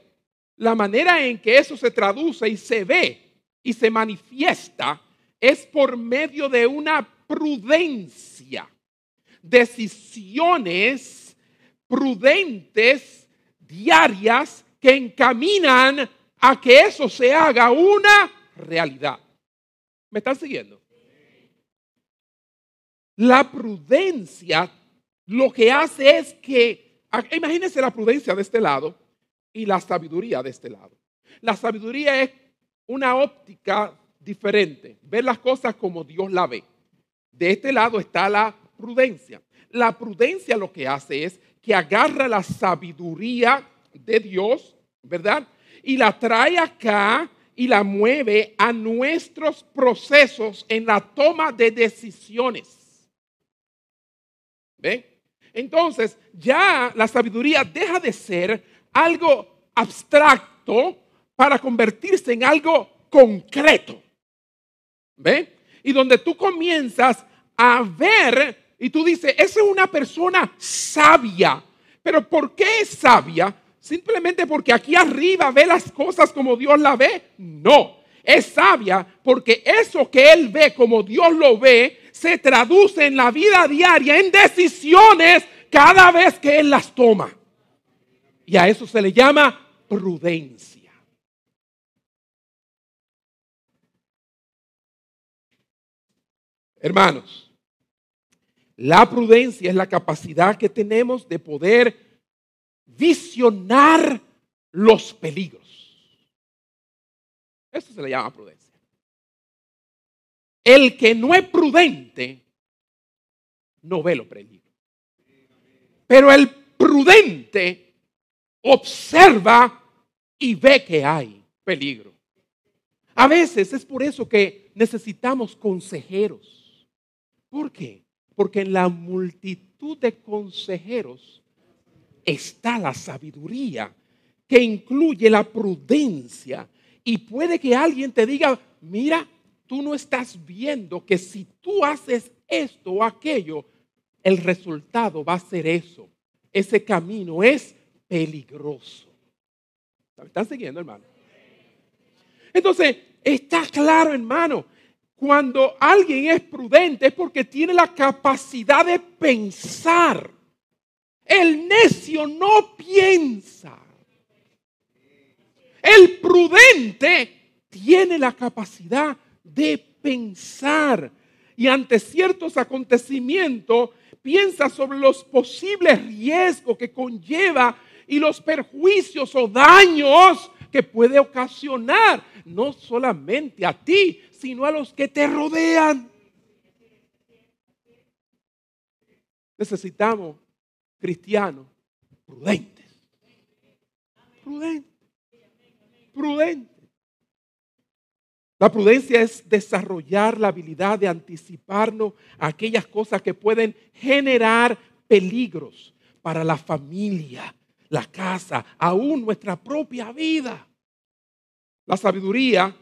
la manera en que eso se traduce y se ve y se manifiesta es por medio de una prudencia decisiones prudentes, diarias, que encaminan a que eso se haga una realidad. ¿Me están siguiendo? La prudencia lo que hace es que, imagínense la prudencia de este lado y la sabiduría de este lado. La sabiduría es una óptica diferente, ver las cosas como Dios la ve. De este lado está la prudencia. La prudencia lo que hace es que agarra la sabiduría de Dios, ¿verdad? Y la trae acá y la mueve a nuestros procesos en la toma de decisiones. ¿Ven? Entonces, ya la sabiduría deja de ser algo abstracto para convertirse en algo concreto. ¿Ven? Y donde tú comienzas a ver y tú dices, esa es una persona sabia. Pero ¿por qué es sabia? Simplemente porque aquí arriba ve las cosas como Dios la ve. No, es sabia porque eso que él ve como Dios lo ve se traduce en la vida diaria en decisiones cada vez que él las toma. Y a eso se le llama prudencia. Hermanos, la prudencia es la capacidad que tenemos de poder visionar los peligros. Eso se le llama prudencia. El que no es prudente no ve los peligros. Pero el prudente observa y ve que hay peligro. A veces es por eso que necesitamos consejeros. ¿Por qué? Porque en la multitud de consejeros está la sabiduría que incluye la prudencia. Y puede que alguien te diga, mira, tú no estás viendo que si tú haces esto o aquello, el resultado va a ser eso. Ese camino es peligroso. ¿Me están siguiendo, hermano? Entonces, está claro, hermano, cuando alguien es prudente es porque tiene la capacidad de pensar. El necio no piensa. El prudente tiene la capacidad de pensar y ante ciertos acontecimientos piensa sobre los posibles riesgos que conlleva y los perjuicios o daños que puede ocasionar, no solamente a ti, sino a los que te rodean. Necesitamos cristianos prudentes. Prudentes. Prudentes. La prudencia es desarrollar la habilidad de anticiparnos a aquellas cosas que pueden generar peligros para la familia, la casa, aún nuestra propia vida. La sabiduría,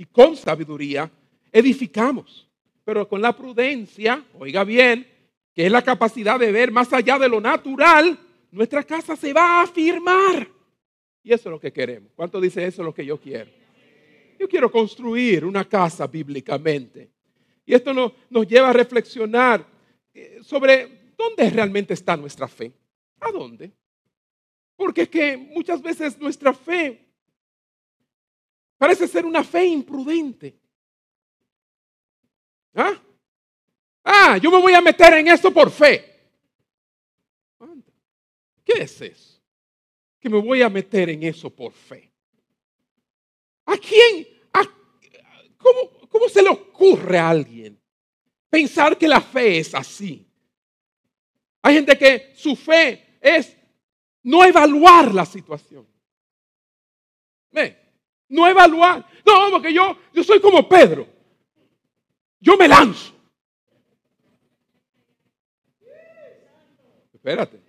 y con sabiduría, edificamos, pero con la prudencia, oiga bien, que es la capacidad de ver más allá de lo natural, nuestra casa se va a afirmar. Y eso es lo que queremos. ¿Cuánto dice eso es lo que yo quiero? Yo quiero construir una casa bíblicamente. Y esto nos, nos lleva a reflexionar eh, sobre dónde realmente está nuestra fe. ¿A dónde? Porque es que muchas veces nuestra fe parece ser una fe imprudente. ¿Ah? Ah, yo me voy a meter en esto por fe. ¿Qué es eso? Que me voy a meter en eso por fe. ¿A quién? cómo, se le ocurre a alguien pensar que la fe es así? Hay gente que su fe es no evaluar la situación. ¿Ve? No evaluar. No, porque yo, yo soy como Pedro. Yo me lanzo. Espérate.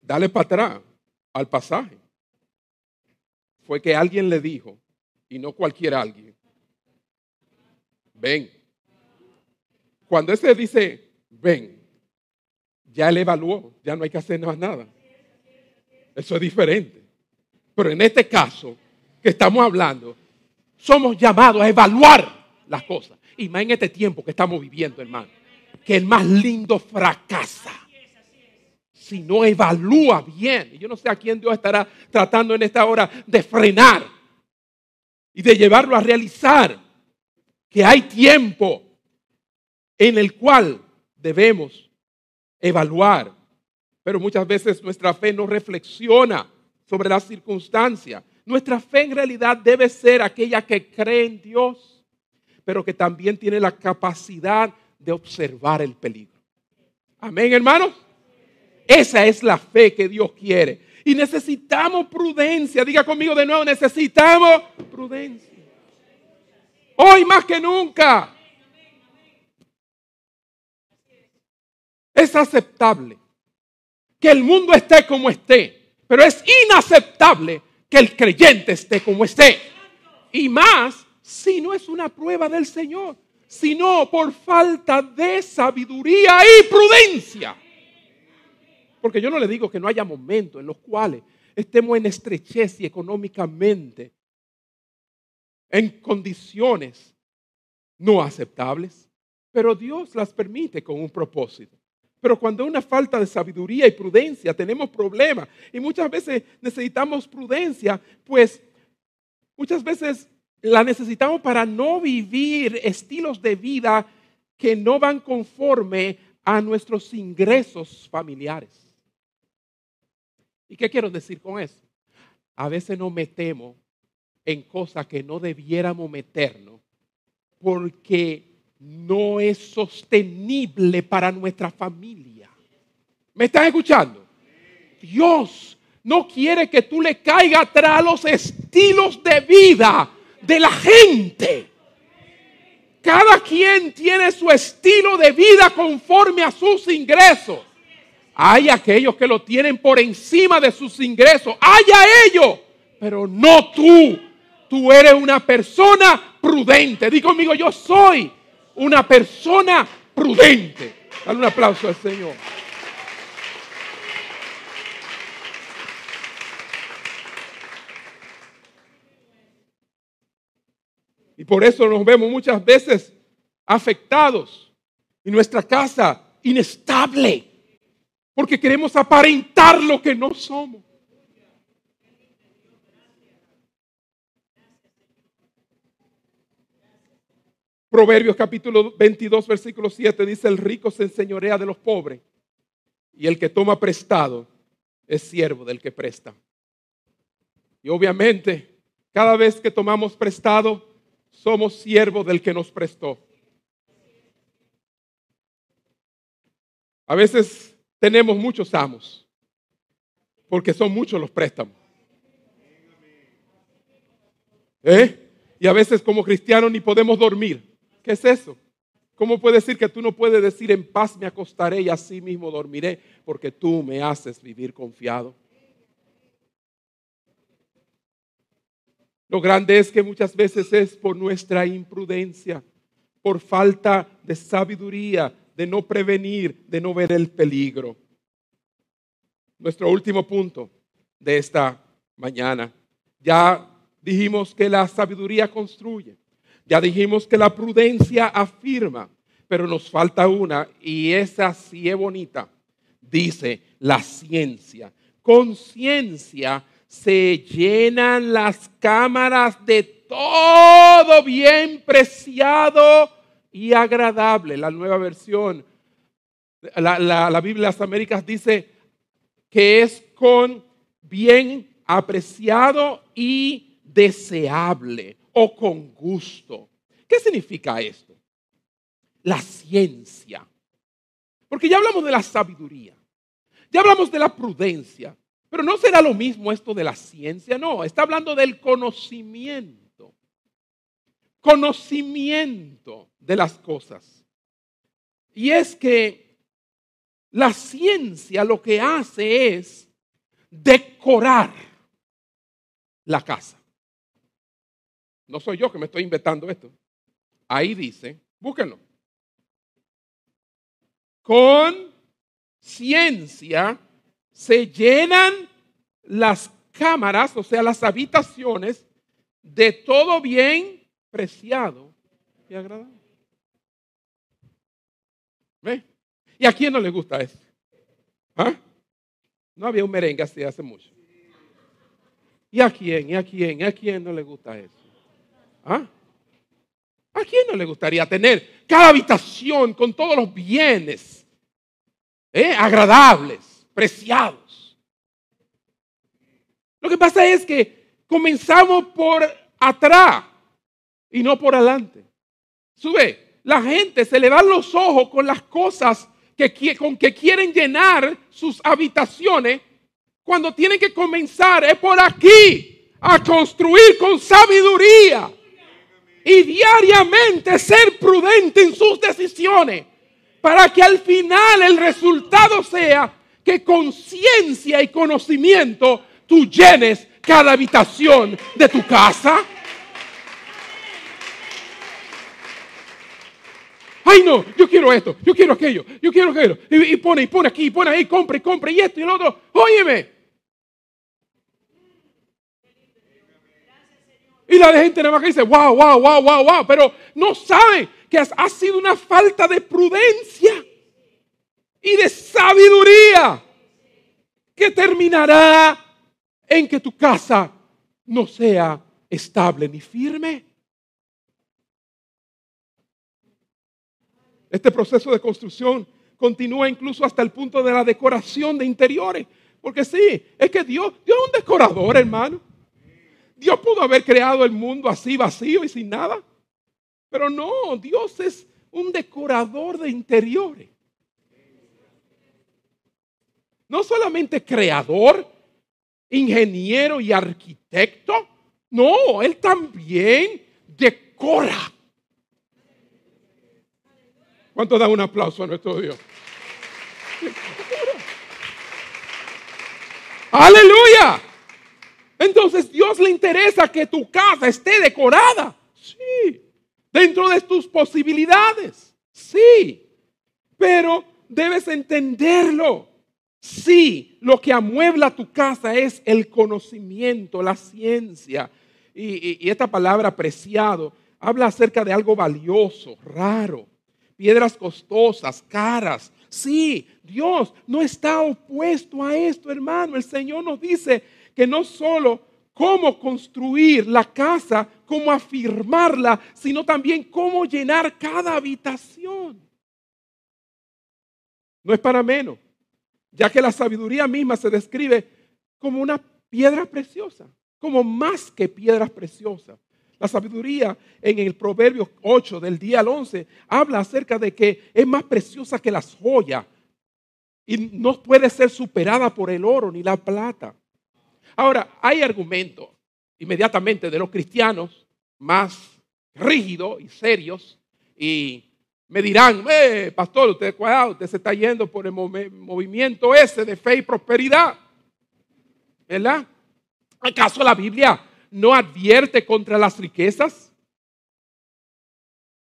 Dale para atrás al pasaje fue que alguien le dijo, y no cualquier alguien, ven. Cuando ese dice, ven, ya él evaluó, ya no hay que hacer más nada. Eso es diferente. Pero en este caso que estamos hablando, somos llamados a evaluar las cosas. Y más en este tiempo que estamos viviendo, hermano. Que el más lindo fracasa si no evalúa bien. Yo no sé a quién Dios estará tratando en esta hora de frenar y de llevarlo a realizar que hay tiempo en el cual debemos evaluar. Pero muchas veces nuestra fe no reflexiona sobre las circunstancias. Nuestra fe en realidad debe ser aquella que cree en Dios, pero que también tiene la capacidad de observar el peligro. Amén, hermanos. Esa es la fe que Dios quiere. Y necesitamos prudencia. Diga conmigo de nuevo, necesitamos prudencia. Hoy más que nunca. Es aceptable que el mundo esté como esté, pero es inaceptable que el creyente esté como esté. Y más si no es una prueba del Señor, sino por falta de sabiduría y prudencia. Porque yo no le digo que no haya momentos en los cuales estemos en estrechez y económicamente en condiciones no aceptables, pero Dios las permite con un propósito. Pero cuando hay una falta de sabiduría y prudencia, tenemos problemas. Y muchas veces necesitamos prudencia, pues muchas veces la necesitamos para no vivir estilos de vida que no van conforme a nuestros ingresos familiares. ¿Y qué quiero decir con eso? A veces nos metemos en cosas que no debiéramos meternos porque no es sostenible para nuestra familia. ¿Me están escuchando? Dios no quiere que tú le caigas atrás a los estilos de vida de la gente. Cada quien tiene su estilo de vida conforme a sus ingresos. Hay aquellos que lo tienen por encima de sus ingresos. Haya ellos, pero no tú. Tú eres una persona prudente. Di conmigo, yo soy una persona prudente. Dale un aplauso al Señor. Y por eso nos vemos muchas veces afectados y nuestra casa inestable porque queremos aparentar lo que no somos. Proverbios capítulo 22, versículo 7 dice, el rico se enseñorea de los pobres y el que toma prestado es siervo del que presta. Y obviamente, cada vez que tomamos prestado, somos siervos del que nos prestó. A veces tenemos muchos amos. porque son muchos los préstamos. ¿Eh? Y a veces como cristianos ni podemos dormir. ¿Qué es eso? ¿Cómo puede decir que tú no puedes decir en paz me acostaré y así mismo dormiré? Porque tú me haces vivir confiado. Lo grande es que muchas veces es por nuestra imprudencia, por falta de sabiduría, de no prevenir, de no ver el peligro. Nuestro último punto de esta mañana. Ya dijimos que la sabiduría construye. Ya dijimos que la prudencia afirma, pero nos falta una y esa sí es bonita. Dice la ciencia. Con ciencia se llenan las cámaras de todo bien preciado y agradable. La nueva versión, la, Biblia de las Américas dice que es con bien apreciado y deseable o con gusto. ¿Qué significa esto? La ciencia. Porque ya hablamos de la sabiduría, ya hablamos de la prudencia, pero no será lo mismo esto de la ciencia, no, está hablando del conocimiento. Conocimiento de las cosas. Y es que la ciencia lo que hace es decorar la casa. No soy yo que me estoy inventando esto. Ahí dice, búsquenlo. Con ciencia se llenan las cámaras, o sea, las habitaciones, de todo bien preciado y agradable. ¿Ve? ¿Y a quién no le gusta eso? ¿Ah? No había un merengue así hace mucho. ¿Y a quién? ¿Y a quién? ¿Y a quién no le gusta eso? ¿Ah? ¿A quién no le gustaría tener cada habitación con todos los bienes eh, agradables, preciados? Lo que pasa es que comenzamos por atrás y no por adelante. Sube, la gente se le dan los ojos con las cosas que, con que quieren llenar sus habitaciones cuando tienen que comenzar es por aquí a construir con sabiduría y diariamente ser prudente en sus decisiones para que al final el resultado sea que con ciencia y conocimiento tú llenes cada habitación de tu casa. Ay, no, yo quiero esto, yo quiero aquello, yo quiero aquello. Y, pone, y pone aquí, y pone ahí, compre, compre, y esto y lo otro. Óyeme, Y la gente nada más que dice, wow, wow, wow, wow, wow, pero no sabe que ha sido una falta de prudencia y de sabiduría que terminará en que tu casa no sea estable ni firme. Este proceso de construcción continúa incluso hasta el punto de la decoración de interiores. Porque sí, es que Dios, Dios es un decorador, hermano. Dios pudo haber creado el mundo así vacío y sin nada. Pero no, Dios es un decorador de interiores. No solamente creador, ingeniero y arquitecto. No, Él también decora. ¿Cuánto da un aplauso a nuestro Dios? Aleluya. Entonces Dios le interesa que tu casa esté decorada. Sí. Dentro de tus posibilidades. Sí. Pero debes entenderlo. Sí, lo que amuebla tu casa es el conocimiento, la ciencia. Y, esta palabra preciado habla acerca de algo valioso, raro, piedras costosas, caras. Sí, Dios no está opuesto a esto, hermano. El Señor nos dice que no solo cómo construir la casa, cómo afirmarla, sino también cómo llenar cada habitación. No es para menos, ya que la sabiduría misma se describe como una piedra preciosa, como más que piedras preciosas. La sabiduría en el Proverbio 8 del día al 11 habla acerca de que es más preciosa que las joyas y no puede ser superada por el oro ni la plata. Ahora, hay argumentos inmediatamente de los cristianos más rígidos y serios y me dirán, eh, pastor, usted, cuidado, usted se está yendo por el movimiento ese de fe y prosperidad. ¿Verdad? ¿Acaso la Biblia no advierte contra las riquezas?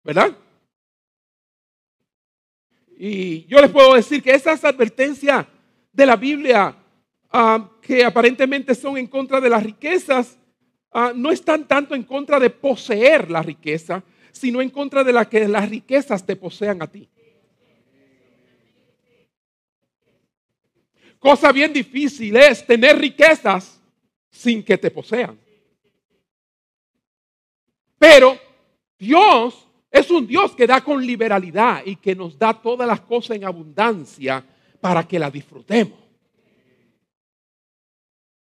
¿Verdad? Y yo les puedo decir que esas advertencias de la Biblia ah, que aparentemente son en contra de las riquezas, ah, no están tanto en contra de poseer la riqueza, sino en contra de la que las riquezas te posean a ti. Cosa bien difícil es tener riquezas sin que te posean. Pero Dios es un Dios que da con liberalidad y que nos da todas las cosas en abundancia para que las disfrutemos.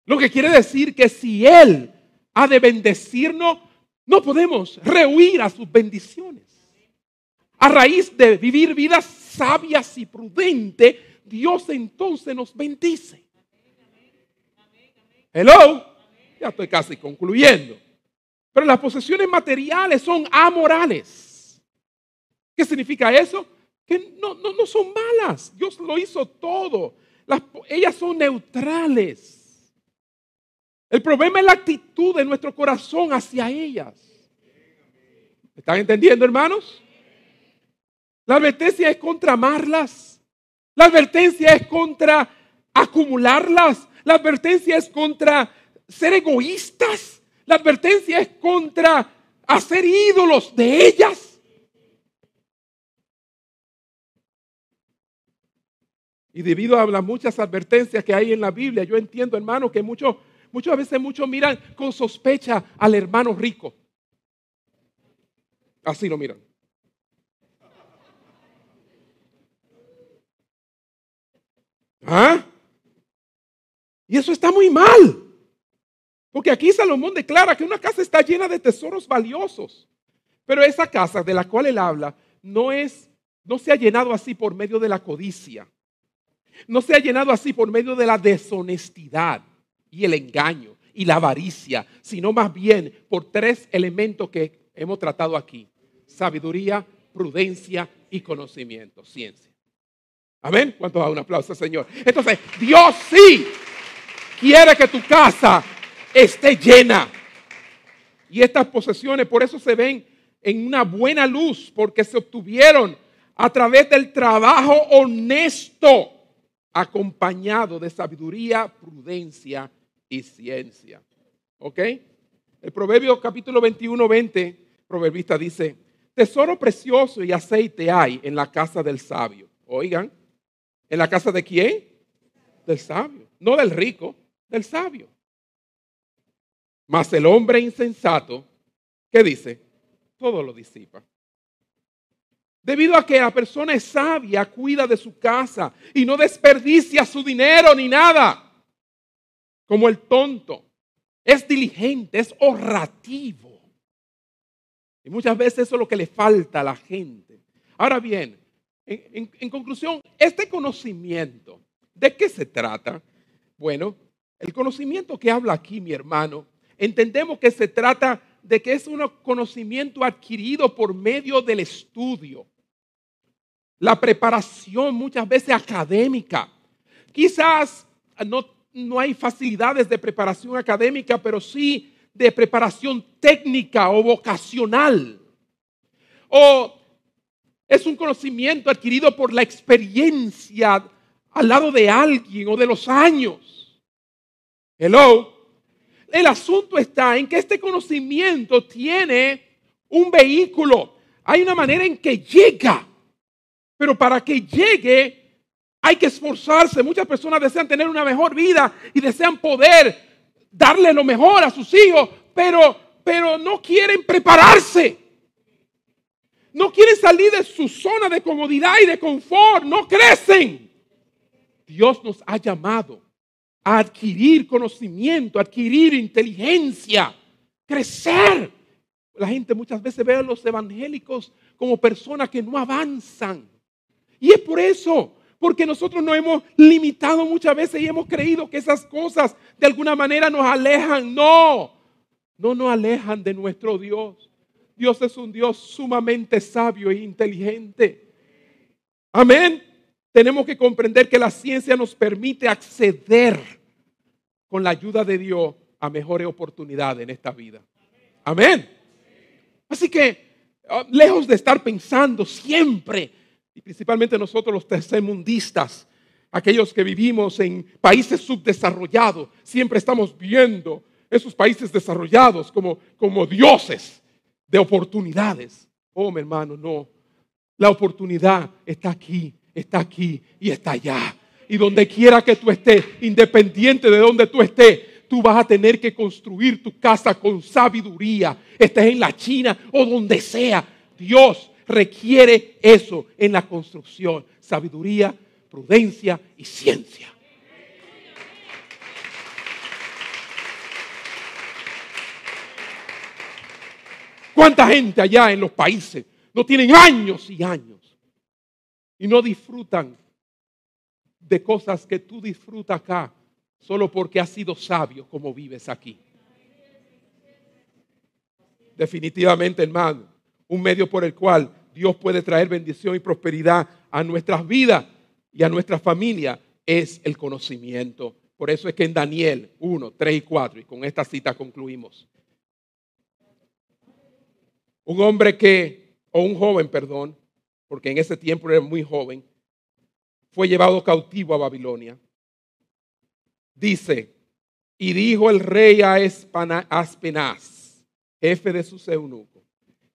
Lo que quiere decir que si Él ha de bendecirnos, no podemos rehuir a sus bendiciones. A raíz de vivir vidas sabias y prudentes, Dios entonces nos bendice. Hello. Ya estoy casi concluyendo. Pero las posesiones materiales son amorales. ¿Qué significa eso? Que no, no, son malas. Dios lo hizo todo. ellas son neutrales. El problema es la actitud de nuestro corazón hacia ellas. ¿Están entendiendo, hermanos? La advertencia es contra amarlas. La advertencia es contra acumularlas. La advertencia es contra ser egoístas. La advertencia es contra hacer ídolos de ellas. Y debido a las muchas advertencias que hay en la Biblia, yo entiendo, hermano, que muchos, muchas veces muchos miran con sospecha al hermano rico. Así lo miran. ¿Ah? Y eso está muy mal. Porque aquí Salomón declara que una casa está llena de tesoros valiosos. Pero esa casa de la cual él habla no es no se ha llenado así por medio de la codicia no se ha llenado así por medio de la deshonestidad y el engaño y la avaricia, sino más bien por tres elementos que hemos tratado aquí. Sabiduría, prudencia y conocimiento, ciencia. Amén. ¿Cuánto da un aplauso, Señor? Entonces, Dios sí quiere que tu casa esté llena. Y estas posesiones por eso se ven en una buena luz, porque se obtuvieron a través del trabajo honesto acompañado de sabiduría, prudencia y ciencia. ¿Ok? El Proverbio capítulo 21, 20, proverbista dice, tesoro precioso y aceite hay en la casa del sabio. Oigan, ¿en la casa de quién? Del sabio. No del rico, del sabio. Mas el hombre insensato, ¿qué dice? Todo lo disipa. Debido a que la persona es sabia, cuida de su casa y no desperdicia su dinero ni nada. Como el tonto. Es diligente, es ahorrativo. Y muchas veces eso es lo que le falta a la gente. Ahora bien, en, en conclusión, este conocimiento, ¿de qué se trata? Bueno, el conocimiento que habla aquí mi hermano, entendemos que se trata de que es un conocimiento adquirido por medio del estudio, la preparación muchas veces académica. Quizás no, no hay facilidades de preparación académica, pero sí de preparación técnica o vocacional. O es un conocimiento adquirido por la experiencia al lado de alguien o de los años. Hello. El asunto está en que este conocimiento tiene un vehículo. Hay una manera en que llega. Pero para que llegue hay que esforzarse. Muchas personas desean tener una mejor vida y desean poder darle lo mejor a sus hijos, pero, pero no quieren prepararse. No quieren salir de su zona de comodidad y de confort. No crecen. Dios nos ha llamado a adquirir conocimiento, adquirir inteligencia, crecer. La gente muchas veces ve a los evangélicos como personas que no avanzan. Y es por eso, Porque nosotros nos hemos limitado muchas veces y hemos creído que esas cosas de alguna manera nos alejan. No, no nos alejan de nuestro Dios. Dios es un Dios sumamente sabio e inteligente. Amén. Tenemos que comprender que la ciencia nos permite acceder con la ayuda de Dios a mejores oportunidades en esta vida. Amén. Así que, ah, lejos de estar pensando siempre y principalmente nosotros los tercermundistas, aquellos que vivimos en países subdesarrollados, siempre estamos viendo esos países desarrollados como, como dioses de oportunidades. Oh, mi hermano, no. La oportunidad está aquí, está aquí y está allá. Y donde quiera que tú estés, independiente de donde tú estés, tú vas a tener que construir tu casa con sabiduría. Estés en la China o donde sea. Dios requiere eso en la construcción, sabiduría, prudencia y ciencia. ¿Cuánta gente allá en los países no tienen años y años y no disfrutan de cosas que tú disfrutas acá solo porque has sido sabio como vives aquí? Definitivamente, hermano, un medio por el cual Dios puede traer bendición y prosperidad a nuestras vidas y a nuestra familia es el conocimiento. Por eso es que en Daniel 1, 3 y 4, y con esta cita concluimos. Un hombre que, o un joven, perdón, porque en ese tiempo era muy joven, fue llevado cautivo a Babilonia. Dice, y dijo el rey a Aspenaz, jefe de sus eunucos,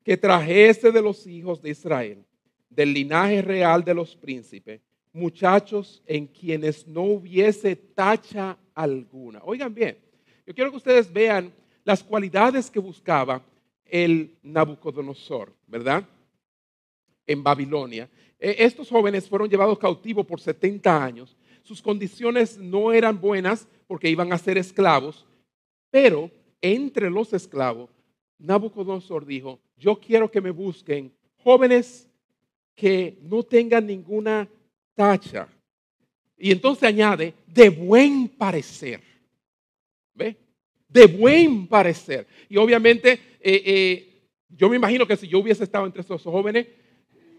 que trajese de los hijos de Israel, del linaje real de los príncipes, muchachos en quienes no hubiese tacha alguna. Oigan bien, yo quiero que ustedes vean las cualidades que buscaba el Nabucodonosor, ¿verdad? En Babilonia. E, estos jóvenes fueron llevados cautivos por 70 años. Sus condiciones no eran buenas porque iban a ser esclavos, pero entre los esclavos Nabucodonosor dijo, yo quiero que me busquen jóvenes que no tengan ninguna tacha. Y entonces añade, de buen parecer. ¿Ve? De buen parecer. Y obviamente, eh, eh, yo me imagino que si yo hubiese estado entre esos jóvenes,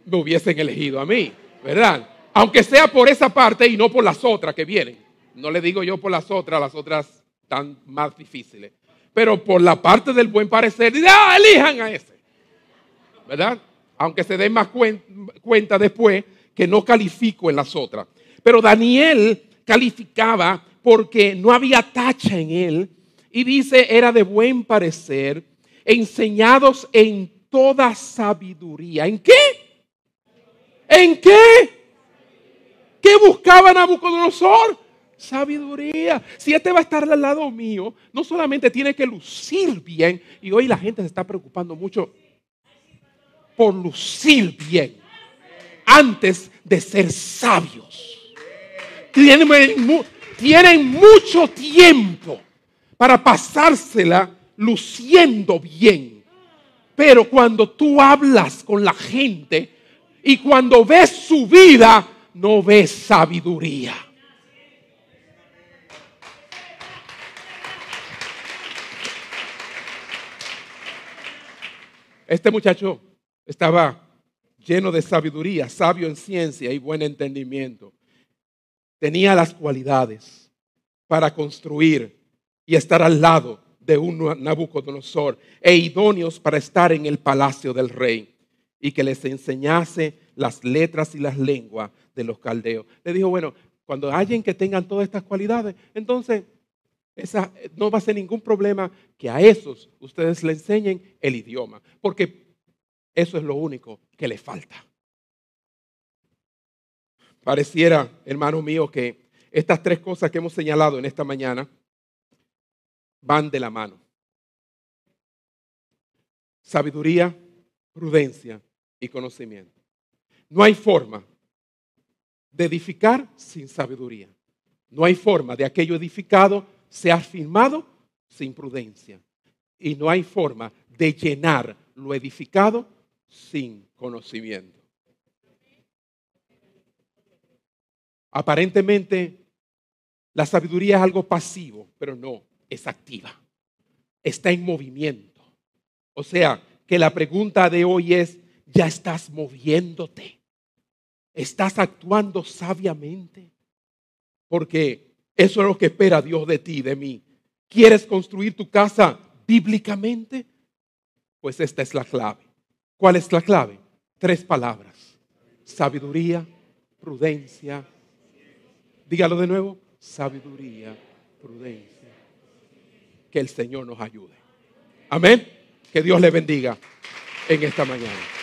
me hubiesen elegido a mí, ¿verdad? Aunque sea por esa parte y no por las otras que vienen. No le digo yo por las otras, las otras tan más difíciles pero por la parte del buen parecer, ah, elijan a ese. ¿Verdad? Aunque se den más cuenta después que no califico en las otras. Pero Daniel calificaba porque no había tacha en él y dice era de buen parecer, enseñados en toda sabiduría. ¿En qué? ¿En qué? ¿Qué buscaba Nabucodonosor? sabiduría. Si este va a estar al lado mío, no solamente tiene que lucir bien, y hoy la gente se está preocupando mucho por lucir bien, antes de ser sabios. Tienen, mucho tiempo para pasársela luciendo bien. Pero cuando tú hablas con la gente y cuando ves su vida, no ves sabiduría. Este muchacho estaba lleno de sabiduría, sabio en ciencia y buen entendimiento. Tenía las cualidades para construir y estar al lado de un Nabucodonosor e idóneos para estar en el palacio del rey y que les enseñase las letras y las lenguas de los caldeos. Le dijo, bueno, cuando alguien que tengan todas estas cualidades, entonces no va a ser ningún problema que a esos ustedes le enseñen el idioma, porque eso es lo único que le falta. Pareciera, hermano mío, que estas tres cosas que hemos señalado en esta mañana van de la mano. Sabiduría, prudencia y conocimiento. No hay forma de edificar sin sabiduría. No hay forma de aquello edificado se ha firmado sin prudencia. Y no hay forma de llenar lo edificado sin conocimiento. Aparentemente, la sabiduría es algo pasivo, pero no, es activa. Está en movimiento. O sea, que la pregunta de hoy es, ¿ya estás moviéndote? ¿Estás actuando sabiamente? Porque eso es lo que espera Dios de ti, de mí. ¿Quieres construir tu casa bíblicamente? Pues esta es la clave. ¿Cuál es la clave? Tres palabras. Sabiduría, prudencia. Dígalo de nuevo. Sabiduría, prudencia. Que el Señor nos ayude. Amén. Que Dios le bendiga en esta mañana.